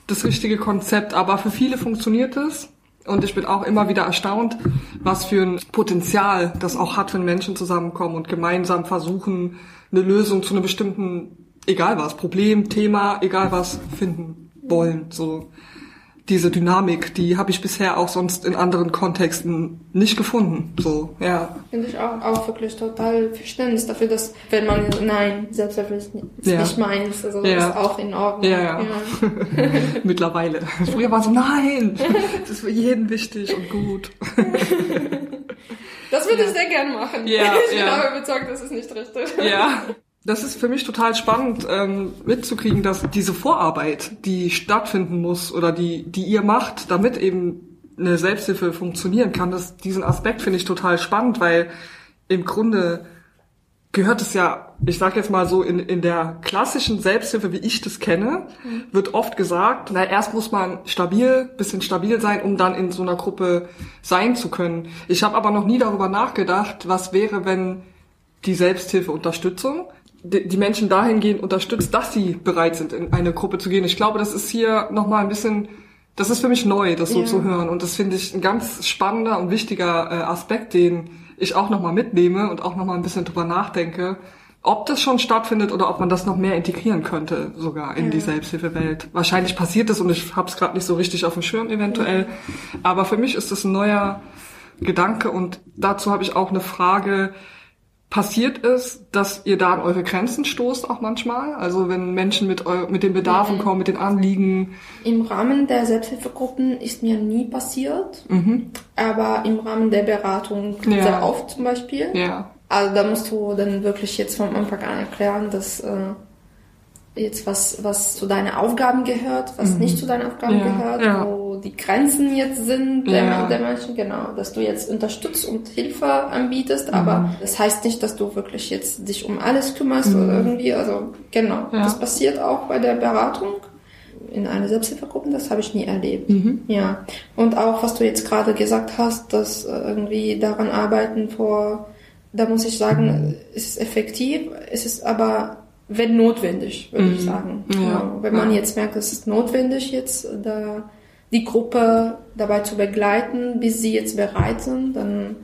das richtige Konzept, aber für viele funktioniert es. Und ich bin auch immer wieder erstaunt, was für ein Potenzial das auch hat, wenn Menschen zusammenkommen und gemeinsam versuchen, eine Lösung zu einem bestimmten, egal was, Problem, Thema, egal was, finden wollen. So diese Dynamik, die habe ich bisher auch sonst in anderen Kontexten nicht gefunden. So, ja. Finde ich auch, auch wirklich total Verständnis dafür, dass wenn man nein, Selbsthilfe ist nicht, ist Ja. nicht meins, also das Ja. ist auch in Ordnung. Ja, ja. Mittlerweile. Früher war so, nein, das ist für jeden wichtig und gut. Das würde ich sehr gern machen. Ja, ich bin ja. aber überzeugt, das ist nicht richtig. Ja. Das ist für mich total spannend ähm, mitzukriegen, dass diese Vorarbeit, die stattfinden muss oder die, die ihr macht, damit eben eine Selbsthilfe funktionieren kann, das, diesen Aspekt finde ich total spannend, weil im Grunde gehört es ja, ich sage jetzt mal so, in, in der klassischen Selbsthilfe, wie ich das kenne, wird oft gesagt, na erst muss man stabil, bisschen stabil sein, um dann in so einer Gruppe sein zu können. Ich habe aber noch nie darüber nachgedacht, was wäre, wenn die Selbsthilfeunterstützung die Menschen dahingehend unterstützt, dass sie bereit sind, in eine Gruppe zu gehen. Ich glaube, das ist hier nochmal ein bisschen, das ist für mich neu, das so Ja. zu hören. Und das finde ich ein ganz spannender und wichtiger äh, Aspekt, den ich auch nochmal mitnehme und auch nochmal ein bisschen drüber nachdenke, ob das schon stattfindet oder ob man das noch mehr integrieren könnte, sogar in die Selbsthilfewelt. Wahrscheinlich passiert es und ich habe es gerade nicht so richtig auf dem Schirm eventuell. Aber für mich ist das ein neuer Gedanke und dazu habe ich auch eine Frage. Passiert es, dass ihr da an eure Grenzen stoßt auch manchmal? Also wenn Menschen mit, mit den Bedarfen kommen, mit den Anliegen. Im Rahmen der Selbsthilfegruppen ist mir nie passiert, aber im Rahmen der Beratung Ja. sehr oft zum Beispiel. Ja. Also da musst du dann wirklich jetzt vom Anfang an erklären, dass äh, jetzt was, was zu deinen Aufgaben gehört, was nicht zu deinen Aufgaben Mhm. Ja, gehört, ja. wo die Grenzen jetzt sind der, Ja. der Menschen, genau, dass du jetzt unterstützt und Hilfe anbietest, Mhm. aber das heißt nicht, dass du wirklich jetzt dich um alles kümmerst oder irgendwie, also genau, Mhm. Das passiert auch bei der Beratung in einer Selbsthilfegruppe, das habe ich nie erlebt. Mhm. Ja. Und auch, was du jetzt gerade gesagt hast, dass äh, irgendwie daran arbeiten vor, da muss ich sagen, es ist effektiv, es ist aber, wenn notwendig, würde ich sagen. Mhm. Ja. Genau. Wenn man Ja. jetzt merkt, es ist notwendig jetzt, da die Gruppe dabei zu begleiten, bis sie jetzt bereit sind, dann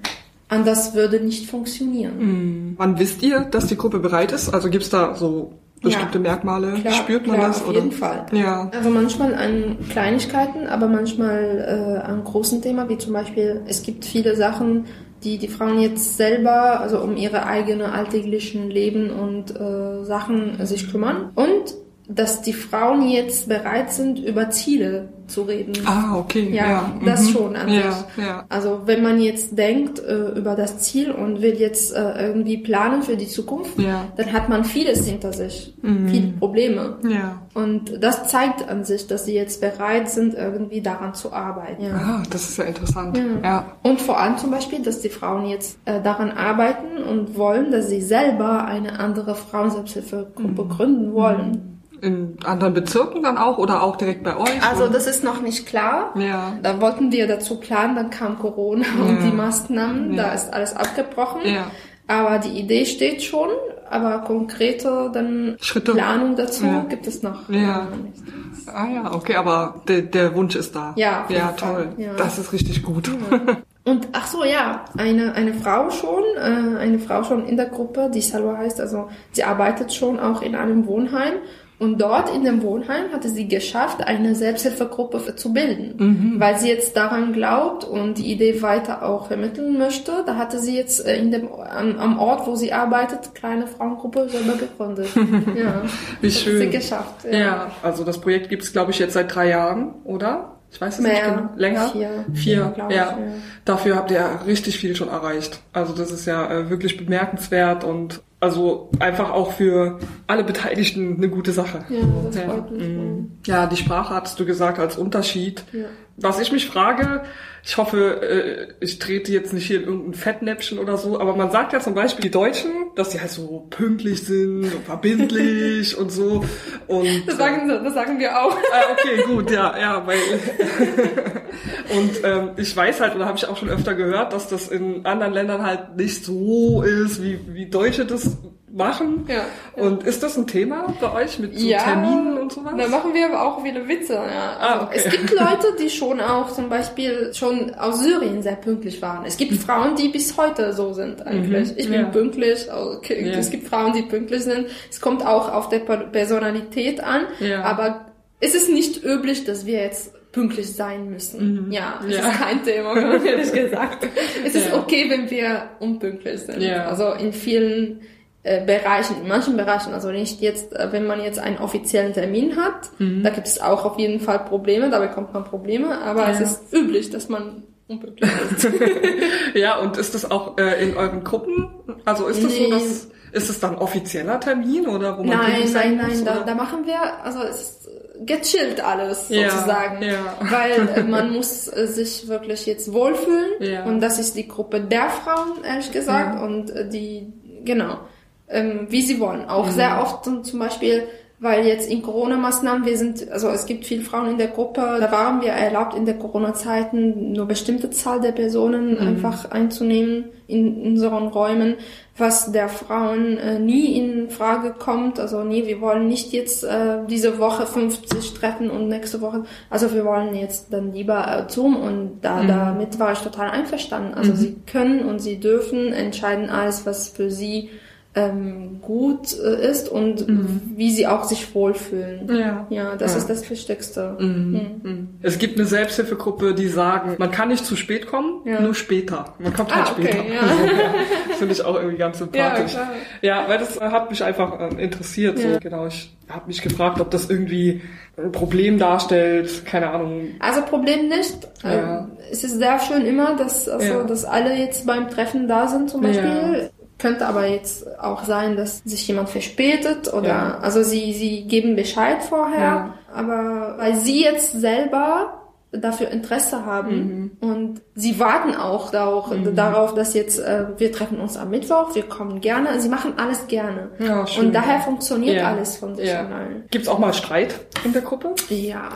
anders würde nicht funktionieren. Hm. Wann wisst ihr, dass die Gruppe bereit ist? Also gibt's da so bestimmte Ja. Merkmale? Klar, Spürt man klar, das? auf oder? jeden Fall. Ja. Also manchmal an Kleinigkeiten, aber manchmal äh, an großen Themen, wie zum Beispiel, es gibt viele Sachen, die die Frauen jetzt selber, also um ihre eigene alltäglichen Leben und äh, Sachen sich kümmern. Und dass die Frauen jetzt bereit sind, über Ziele zu reden. Ah, okay. Ja, Ja, das mhm. schon an Ja, sich. ja. Also wenn man jetzt denkt äh, über das Ziel und will jetzt äh, irgendwie planen für die Zukunft, Ja. dann hat man vieles hinter sich, Mhm. viele Probleme. Ja. Und das zeigt an sich, dass sie jetzt bereit sind, irgendwie daran zu arbeiten. Ja. Ah, das ist ja interessant. Ja. Und vor allem zum Beispiel, dass die Frauen jetzt äh, daran arbeiten und wollen, dass sie selber eine andere Frauenselbsthilfegruppe gründen wollen. In anderen Bezirken dann auch oder auch direkt bei euch? Also das ist noch nicht klar. Ja. Da wollten wir dazu planen, dann kam Corona und Ja. die Maßnahmen, Ja. da ist alles abgebrochen. Ja. Aber die Idee steht schon, aber konkrete dann Schritte. Planung dazu Ja. gibt es noch. Ja. Ah ja, okay, aber der, der Wunsch ist da. Ja, Ja, toll. Ja. Das ist richtig gut. Und ach so, ja, eine, eine Frau schon, äh, eine Frau schon in der Gruppe, die Salwa heißt, also sie arbeitet schon auch in einem Wohnheim. Und dort in dem Wohnheim hatte sie geschafft, eine Selbsthilfegruppe zu bilden, Mhm. weil sie jetzt daran glaubt und die Idee weiter auch vermitteln möchte. Da hatte sie jetzt äh, in dem, am, am Ort, wo sie arbeitet, kleine Frauengruppe selber gegründet. ja, Wie das schön. Hat sie geschafft. Ja, also das Projekt gibt es, glaube ich, jetzt seit drei Jahren, oder? Ich weiß es nicht Mehr, genau. Länger? vier. Vier, ich, ja. ja. Dafür habt ihr richtig viel schon erreicht. Also das ist ja äh, wirklich bemerkenswert und Also einfach auch für alle Beteiligten eine gute Sache. Ja, das ja. freut mich. Mhm. Ja, die Sprache hattest du gesagt als Unterschied. Ja. Was ich mich frage, ich hoffe, äh, ich trete jetzt nicht hier in irgendein Fettnäpfchen oder so, aber man sagt ja zum Beispiel die Deutschen, dass die halt so pünktlich sind und verbindlich und so. Und, das, sagen, das sagen wir auch. Ah, okay, gut, ja, ja, weil und ähm, ich weiß halt, oder habe ich auch schon öfter gehört, dass das in anderen Ländern halt nicht so ist, wie, wie Deutsche das machen. Ja. Und ist das ein Thema bei euch mit so ja, Terminen und sowas? Da machen wir aber auch wieder Witze. Ja. Ah, also okay. Es gibt Leute, die schon auch zum Beispiel schon aus Syrien sehr pünktlich waren. Es gibt Frauen, die bis heute so sind eigentlich. Mhm. Ich bin ja. pünktlich. Okay. Ja. Es gibt Frauen, die pünktlich sind. Es kommt auch auf der Personalität an. Ja. Aber es ist nicht üblich, dass wir jetzt pünktlich sein müssen. Mhm. Ja, das ja. ist kein Thema, ehrlich gesagt. Es ist okay, wenn wir unpünktlich sind. Ja. Also in vielen äh, Bereichen, in manchen Bereichen, also nicht jetzt, äh, wenn man jetzt einen offiziellen Termin hat, mhm. da gibt es auch auf jeden Fall Probleme, da bekommt man Probleme, aber ja. es ist üblich, dass man unpünktlich ist. ja, und ist das auch äh, in euren Gruppen? Also ist das nee. so, dass ist es dann offizieller Termin oder wo man Nein, nein, nein, muss, da, da machen wir, also es ist gechillt alles sozusagen, ja, ja. weil äh, man muss äh, sich wirklich jetzt wohlfühlen ja. und das ist die Gruppe der Frauen ehrlich gesagt und die genau ähm, wie sie wollen. Auch mhm. sehr oft zum Beispiel, weil jetzt in Corona-Maßnahmen, wir sind, also es gibt viele Frauen in der Gruppe, da waren wir erlaubt in der Corona-Zeiten nur bestimmte Zahl der Personen mhm. einfach einzunehmen in unseren Räumen, was der Frauen äh, nie in Frage kommt. Also nie, wir wollen nicht jetzt äh, diese Woche 50 treffen und nächste Woche, also wir wollen jetzt dann lieber äh, Zoom und da, mhm. damit war ich total einverstanden. Also mhm. sie können und sie dürfen entscheiden alles, was für sie ähm, gut äh, ist und mhm. wie sie auch sich wohlfühlen. Ja, ja das ja. ist das Wichtigste. Mhm. Mhm. Es gibt eine Selbsthilfegruppe, die sagen, man kann nicht zu spät kommen, ja. nur später. Man kommt halt ah, später. Okay, ja. Finde ich auch irgendwie ganz sympathisch. Ja, ja, weil das hat mich einfach ähm, interessiert. So. Genau, ich habe mich gefragt, ob das irgendwie ein Problem darstellt, keine Ahnung. Also Problem nicht. Ja. Es ist sehr schön immer, dass, also, dass alle jetzt beim Treffen da sind zum Beispiel. Könnte aber jetzt auch sein, dass sich jemand verspätet oder ja. also sie sie geben Bescheid vorher, ja. aber weil sie jetzt selber dafür Interesse haben mhm. und sie warten auch, auch mhm. darauf, dass jetzt äh, wir treffen uns am Mittwoch, wir kommen gerne, sie machen alles gerne ja, schön. und daher funktioniert ja. alles von sich ja. allein. Gibt's auch mal Streit in der Gruppe? Ja,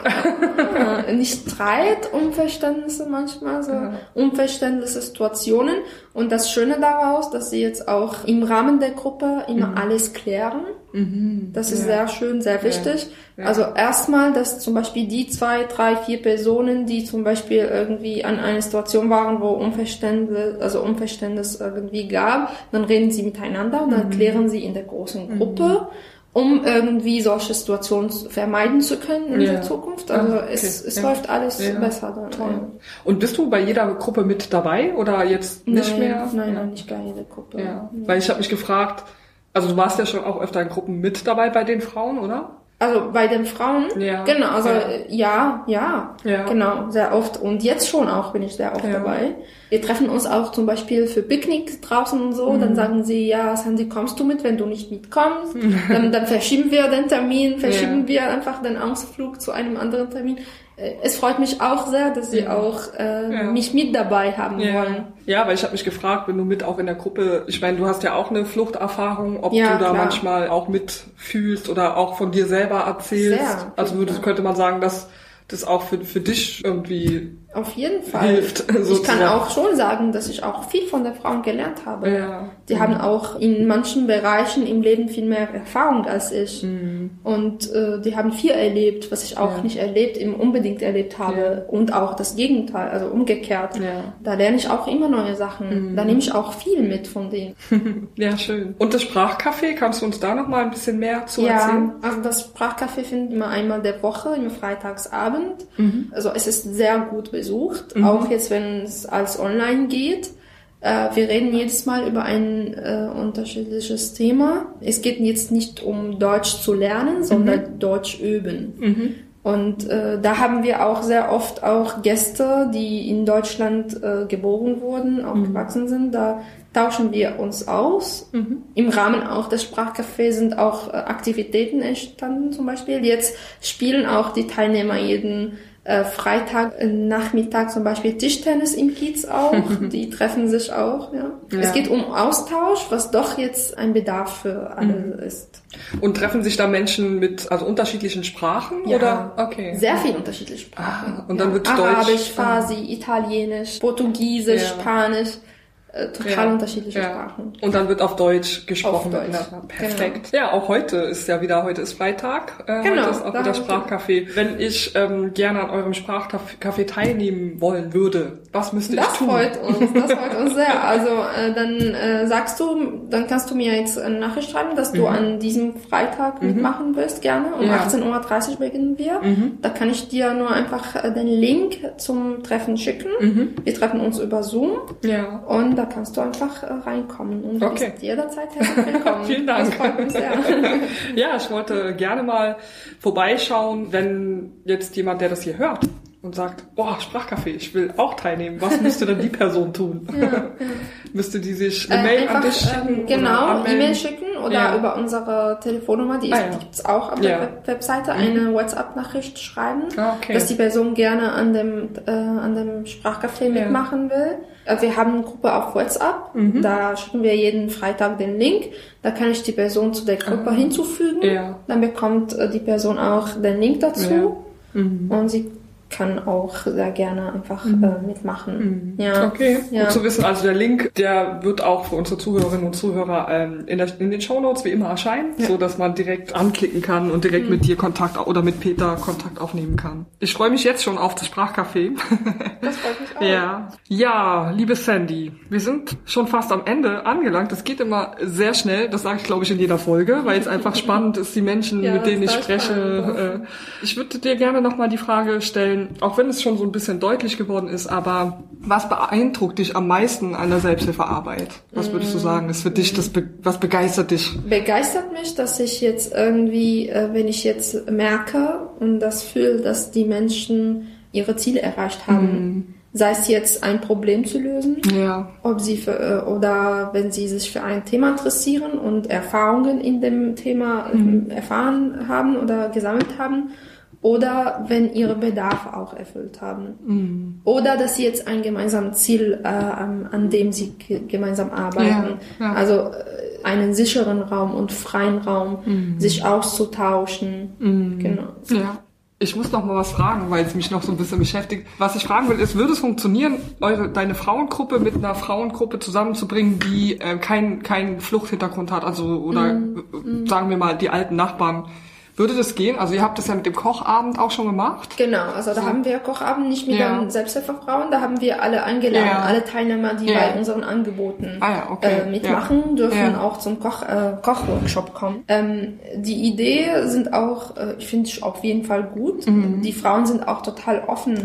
nicht Streit, Unverständnisse manchmal, so ja. unverständliche Situationen und das Schöne daraus, dass sie jetzt auch im Rahmen der Gruppe immer mhm. alles klären Mhm. Das ist ja. sehr schön, sehr wichtig. Ja. Ja. Also erstmal, dass zum Beispiel die zwei, drei, vier Personen, die zum Beispiel irgendwie an einer Situation waren, wo Unverständnis, also Unverständnis irgendwie gab, dann reden sie miteinander und dann mhm. klären sie in der großen Gruppe. Mhm um irgendwie solche Situationen vermeiden zu können in der Zukunft. Also ah, okay. es, es läuft alles besser dann. Toll. Und bist du bei jeder Gruppe mit dabei oder jetzt nicht nein, mehr? Nein, nein, nicht bei jeder Gruppe. Ja. Weil ich habe mich gefragt, also du warst ja schon auch öfter in Gruppen mit dabei bei den Frauen, oder? Also bei den Frauen? Ja. Genau, also ja, ja, ja, genau, sehr oft. Und jetzt schon auch bin ich sehr oft ja. dabei. Wir treffen uns auch zum Beispiel für Picknick draußen und so. Mhm. Dann sagen sie, ja, Sandy, kommst du mit? Wenn du nicht mitkommst, dann, dann verschieben wir den Termin, verschieben ja. wir einfach den Ausflug zu einem anderen Termin. Äh, es freut mich auch sehr, dass Sie ja. auch äh, ja. mich mit dabei haben ja. wollen. Ja, weil ich habe mich gefragt, wenn du mit auch in der Gruppe, ich meine, du hast ja auch eine Fluchterfahrung, ob du da klar. manchmal auch mitfühlst oder auch von dir selber erzählst. Sehr, also würde, könnte man sagen, dass das auch für, für dich irgendwie auf jeden Fall. Hilft, ich kann auch schon sagen, dass ich auch viel von der Frauen gelernt habe. Ja. Die mhm. haben auch in manchen Bereichen im Leben viel mehr Erfahrung als ich. Mhm. Und äh, die haben viel erlebt, was ich auch ja. nicht erlebt, eben unbedingt erlebt habe. Ja. Und auch das Gegenteil, also umgekehrt. Da lerne ich auch immer neue Sachen. Mhm. Da nehme ich auch viel mit von denen. ja, schön. Und das Sprachcafé, kannst du uns da noch mal ein bisschen mehr zu erzählen? Ja, also das Sprachcafé findet immer einmal der Woche, immer freitagsabend. Mhm. Also es ist sehr gut besucht, mhm. auch jetzt, wenn es als online geht. Äh, wir reden jedes Mal über ein äh, unterschiedliches Thema. Es geht jetzt nicht um Deutsch zu lernen, sondern mhm. Deutsch üben. Mhm. Und äh, da haben wir auch sehr oft auch Gäste, die in Deutschland äh, geboren wurden, auch mhm. gewachsen sind. Da tauschen wir uns aus. Mhm. Im Rahmen auch des Sprachcafés sind auch äh, Aktivitäten entstanden zum Beispiel. Jetzt spielen auch die Teilnehmer jeden äh, Freitag äh, Nachmittag zum Beispiel Tischtennis im Kiez auch. die treffen sich auch. Ja. ja. Es geht um Austausch, was doch jetzt ein Bedarf für alle mhm. ist. Und treffen sich da Menschen mit also unterschiedlichen Sprachen ja, oder? Okay. Sehr viel unterschiedliche Sprachen. Ah, und dann ja. wird Arabisch, Deutsch, Farsi, Italienisch, Portugiesisch, Spanisch äh, total ja. unterschiedliche ja. Sprachen. Und dann wird auf Deutsch gesprochen. Auf Deutsch. Ja, perfekt. Genau. Ja, auch heute ist ja wieder, heute ist Freitag. Äh, genau. Heute ist auch wieder Sprachcafé. Wenn ich ähm, gerne an eurem Sprachcafé teilnehmen wollen würde, was müsste das ich tun? Das freut uns, das freut uns sehr. Also äh, dann äh, sagst du, dann kannst du mir jetzt eine Nachricht schreiben, dass du mhm. an diesem Freitag mhm. mitmachen willst, gerne. Um ja. 18.30 Uhr beginnen wir. Mhm. Da kann ich dir nur einfach äh, den Link zum Treffen schicken. Mhm. Wir treffen uns über Zoom. Ja. Und da kannst du einfach äh, reinkommen und du okay. bist jederzeit herzlich willkommen. Vielen Dank. ja, ich wollte gerne mal vorbeischauen, wenn jetzt jemand, der das hier hört, und sagt, boah, Sprachcafé, ich will auch teilnehmen. Was müsste denn die Person tun? Ja, ja. müsste die sich eine äh, Mail einfach, an dich schicken? Ähm, genau, E-Mail schicken oder ja. über unsere Telefonnummer, die ah, gibt es auch auf der Web Webseite, mhm. eine WhatsApp-Nachricht schreiben, ah, okay. dass die Person gerne an dem, äh, an dem Sprachcafé mitmachen will. Äh, wir haben eine Gruppe auf WhatsApp, mhm. da schicken wir jeden Freitag den Link. Da kann ich die Person zu der Gruppe ah. hinzufügen. Dann bekommt äh, die Person auch den Link dazu. Mhm. Und sie kann auch sehr gerne einfach mhm. äh, mitmachen. Mhm. Ja. Okay, ja. gut zu wissen. Also der Link, der wird auch für unsere Zuhörerinnen und Zuhörer ähm, in, der, in den Show Notes wie immer erscheinen, ja. so dass man direkt anklicken kann und direkt mhm. mit dir Kontakt oder mit Peter Kontakt aufnehmen kann. Ich freue mich jetzt schon auf das Sprachcafé. Das freut mich auch. Ja. ja, liebe Sandy, wir sind schon fast am Ende angelangt. Das geht immer sehr schnell. Das sage ich glaube ich in jeder Folge, weil es einfach spannend ist, die Menschen, ja, mit denen ich spreche. Äh, ich würde dir gerne nochmal die Frage stellen auch wenn es schon so ein bisschen deutlich geworden ist, aber was beeindruckt dich am meisten an der Selbsthilfearbeit? Was würdest du sagen, ist für dich das, was begeistert dich? Begeistert mich, dass ich jetzt irgendwie, äh, wenn ich jetzt merke und das fühle, dass die Menschen ihre Ziele erreicht haben, mhm. sei es jetzt ein Problem zu lösen, ja. ob sie für, äh, oder wenn sie sich für ein Thema interessieren und Erfahrungen in dem Thema mhm. erfahren haben oder gesammelt haben oder wenn ihre Bedarfe auch erfüllt haben. Mhm. Oder dass sie jetzt ein gemeinsames Ziel, äh, an dem sie gemeinsam arbeiten. Ja, ja. Also äh, einen sicheren Raum und freien Raum, mhm. sich auszutauschen. Mhm. Genau. Ja. Ich muss noch mal was fragen, weil es mich noch so ein bisschen beschäftigt. Was ich fragen will, ist, würde es funktionieren, eure, deine Frauengruppe mit einer Frauengruppe zusammenzubringen, die äh, keinen kein Fluchthintergrund hat, also oder äh, sagen wir mal die alten Nachbarn würde das gehen? Also ihr habt das ja mit dem Kochabend auch schon gemacht? Genau, also da so. haben wir Kochabend nicht mit ja. den Selbsthilfefrauen, da haben wir alle eingeladen, ja. alle Teilnehmer, die ja. bei unseren Angeboten ah, okay. äh, mitmachen, dürfen auch zum Koch, äh, Kochworkshop kommen. Ähm, die Idee sind auch, äh, ich finde auf jeden Fall gut. Mhm. Die Frauen sind auch total offen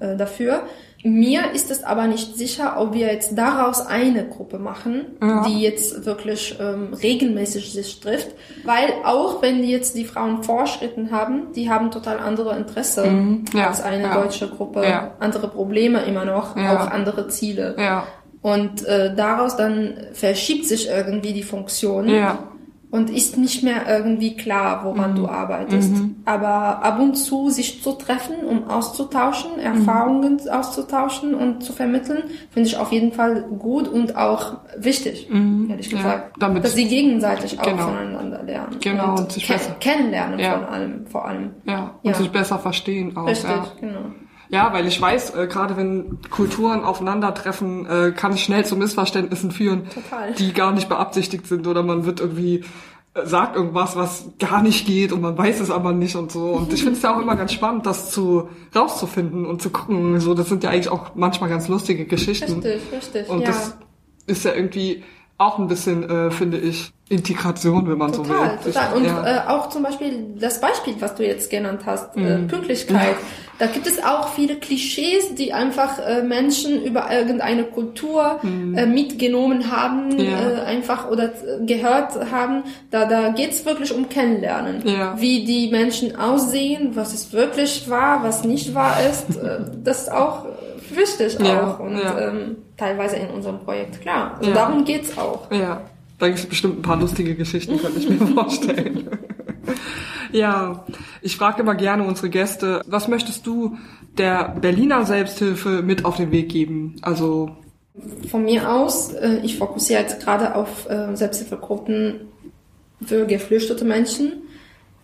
äh, dafür. Mir ist es aber nicht sicher, ob wir jetzt daraus eine Gruppe machen, ja. die jetzt wirklich ähm, regelmäßig sich trifft, weil auch wenn jetzt die Frauen Vorschritten haben, die haben total andere Interesse mhm. ja. als eine ja. deutsche Gruppe, andere Probleme immer noch, auch andere Ziele. Und äh, daraus dann verschiebt sich irgendwie die Funktion. Ja und ist nicht mehr irgendwie klar, woran mhm. du arbeitest. Mhm. Aber ab und zu sich zu treffen, um auszutauschen, mhm. Erfahrungen auszutauschen und zu vermitteln, finde ich auf jeden Fall gut und auch wichtig, mhm. ehrlich gesagt. Ja, damit dass sie gegenseitig genau. auch voneinander lernen. Genau, und, und sich ke besser kennenlernen ja. von allem, vor allem. Ja, und ja. sich besser verstehen auch. Richtig, genau. Ja, weil ich weiß, äh, gerade wenn Kulturen aufeinandertreffen, äh, kann es schnell zu Missverständnissen führen, Total. die gar nicht beabsichtigt sind oder man wird irgendwie äh, sagt irgendwas, was gar nicht geht und man weiß es aber nicht und so. Und ich finde es ja auch immer ganz spannend, das zu rauszufinden und zu gucken. So, das sind ja eigentlich auch manchmal ganz lustige Geschichten. Richtig, richtig. Und ja. das ist ja irgendwie auch ein bisschen, äh, finde ich, Integration, wenn man total, so will. Total, Und ja. äh, auch zum Beispiel das Beispiel, was du jetzt genannt hast, äh, Pünktlichkeit. Da gibt es auch viele Klischees, die einfach äh, Menschen über irgendeine Kultur äh, mitgenommen haben, Ja. äh, einfach oder äh, gehört haben. Da, da geht's wirklich um Kennenlernen. Ja. Wie die Menschen aussehen, was es wirklich war, was nicht wahr ist. äh, das ist auch wichtig Ja, auch. Und ja. ähm, teilweise in unserem Projekt, klar. Also Ja. darum geht's auch. Ja, da gibt es bestimmt ein paar lustige Geschichten, könnte ich mir vorstellen. ja, ich frage immer gerne unsere Gäste, was möchtest du der Berliner Selbsthilfe mit auf den Weg geben? Also, Von mir aus, äh, ich fokussiere jetzt gerade auf äh, Selbsthilfegruppen für geflüchtete Menschen.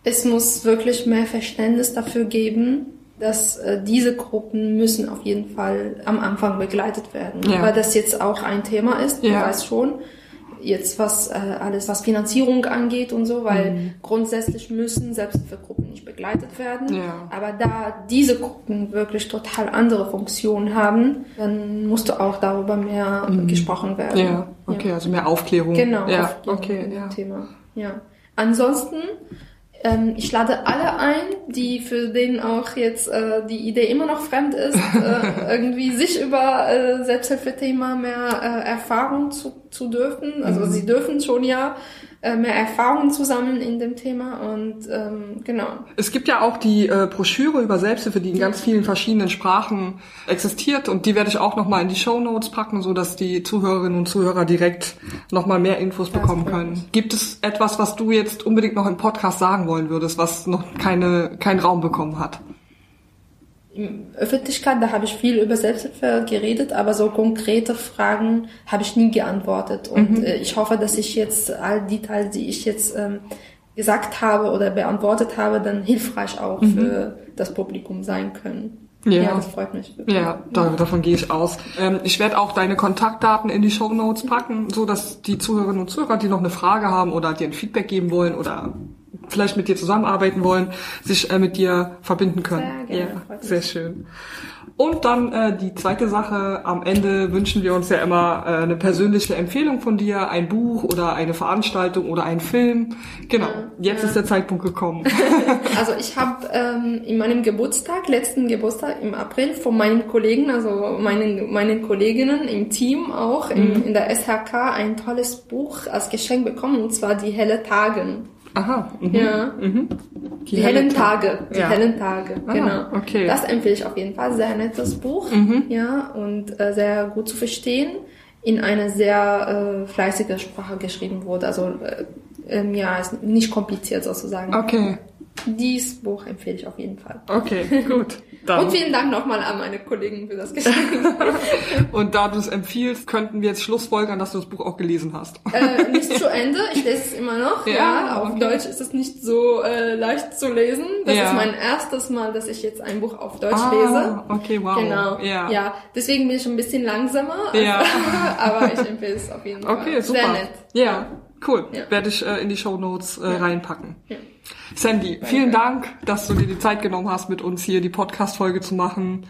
Es muss wirklich mehr Verständnis dafür geben, dass äh, diese Gruppen müssen auf jeden Fall am Anfang begleitet werden, Ja. weil das jetzt auch ein Thema ist, du Ja. weißt schon. Jetzt was äh, alles was Finanzierung angeht und so, weil grundsätzlich müssen Selbsthilfegruppen nicht begleitet werden. Ja. Aber da diese Gruppen wirklich total andere Funktionen haben, dann musste auch darüber mehr gesprochen werden. ja, okay, also mehr Aufklärung. Genau, ja, Aufklärung okay, ja. Thema. Ja. Ansonsten, ähm, ich lade alle ein, die für denen auch jetzt äh, die Idee immer noch fremd ist, äh, irgendwie sich über äh, Selbsthilfethema mehr äh, Erfahrung zu, zu dürfen. Also Mhm. sie dürfen schon ja mehr Erfahrung zu sammeln in dem Thema und ähm, genau. Es gibt ja auch die äh, Broschüre über Selbsthilfe, die in ganz vielen verschiedenen Sprachen existiert und die werde ich auch nochmal in die Show Notes packen, so dass die Zuhörerinnen und Zuhörer direkt nochmal mehr Infos bekommen freut können. Gibt es etwas, was du jetzt unbedingt noch im Podcast sagen wollen würdest, was noch keine, keinen Raum bekommen hat? In Öffentlichkeit, da habe ich viel über Selbsthilfe geredet, aber so konkrete Fragen habe ich nie geantwortet. Und äh, ich hoffe, dass ich jetzt all die Teile, die ich jetzt ähm, gesagt habe oder beantwortet habe, dann hilfreich auch für das Publikum sein können. Ja. das freut mich wirklich. Ja, da, davon gehe ich aus. Ähm, ich werde auch deine Kontaktdaten in die Show Notes packen, so dass die Zuhörerinnen und Zuhörer, die noch eine Frage haben oder dir ein Feedback geben wollen oder vielleicht mit dir zusammenarbeiten wollen, sich äh, mit dir verbinden können. Sehr gerne, ja, sehr schön. Und dann äh, die zweite Sache, am Ende wünschen wir uns ja immer äh, eine persönliche Empfehlung von dir, ein Buch oder eine Veranstaltung oder ein Film. Genau, jetzt ist der Zeitpunkt gekommen. Also ich habe ähm, in meinem Geburtstag, letzten Geburtstag im April von meinen Kollegen, also meinen, meinen Kolleginnen im Team auch in, in der SHK ein tolles Buch als Geschenk bekommen und zwar Die helle Tagen. Aha. Mhm. Ja. Die, hellen Tage. Die Ja. hellen Tage, Ah, genau. okay. Das empfehle ich auf jeden Fall. Sehr nettes Buch, ja, und äh, sehr gut zu verstehen. In einer sehr äh, fleißige Sprache geschrieben wurde. Also äh, ähm, ja, ist nicht kompliziert sozusagen. Okay, Dieses Buch empfehle ich auf jeden Fall. okay, gut. Dann. Und vielen Dank nochmal an meine Kollegen für das Geschenk. Und da du es empfiehlst, könnten wir jetzt schlussfolgern, dass du das Buch auch gelesen hast. äh, nicht zu Ende, ich lese es immer noch. Ja, Ja, auf okay. Deutsch ist es nicht so äh, leicht zu lesen. Das Ja. ist mein erstes Mal, dass ich jetzt ein Buch auf Deutsch Ah, lese. okay, wow. Genau. Ja. ja, deswegen bin ich ein bisschen langsamer. Ja. aber ich empfehle es auf jeden Fall. Okay, super. Sehr nett. Ja, cool. Ja. Werde ich äh, in die Show Notes äh, reinpacken. Ja. Sandy, vielen Dank, dass du dir die Zeit genommen hast, mit uns hier die Podcast-Folge zu machen.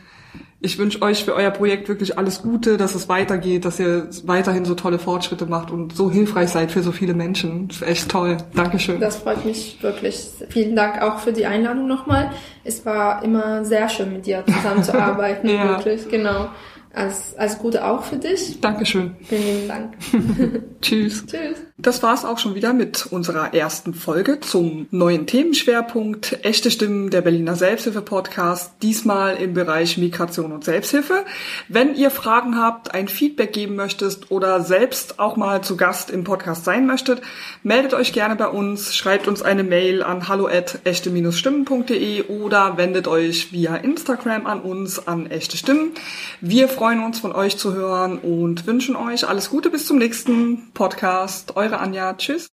Ich wünsche euch für euer Projekt wirklich alles Gute, dass es weitergeht, dass ihr weiterhin so tolle Fortschritte macht und so hilfreich seid für so viele Menschen. Das ist echt toll. Dankeschön. Das freut mich wirklich. Vielen Dank auch für die Einladung nochmal. Es war immer sehr schön, mit dir zusammenzuarbeiten. Ja. Wirklich, genau. Alles, alles Gute auch für dich. Dankeschön. Vielen lieben Dank. Tschüss. Tschüss. Das war's auch schon wieder mit unserer ersten Folge zum neuen Themenschwerpunkt Echte Stimmen der Berliner Selbsthilfe Podcast, diesmal im Bereich Migration und Selbsthilfe. Wenn ihr Fragen habt, ein Feedback geben möchtet oder selbst auch mal zu Gast im Podcast sein möchtet, meldet euch gerne bei uns, schreibt uns eine Mail an hallo@echte-stimmen.de oder wendet euch via Instagram an uns an echte Stimmen. Wir freuen uns von euch zu hören und wünschen euch alles Gute bis zum nächsten Podcast. Eure Anja. Tschüss.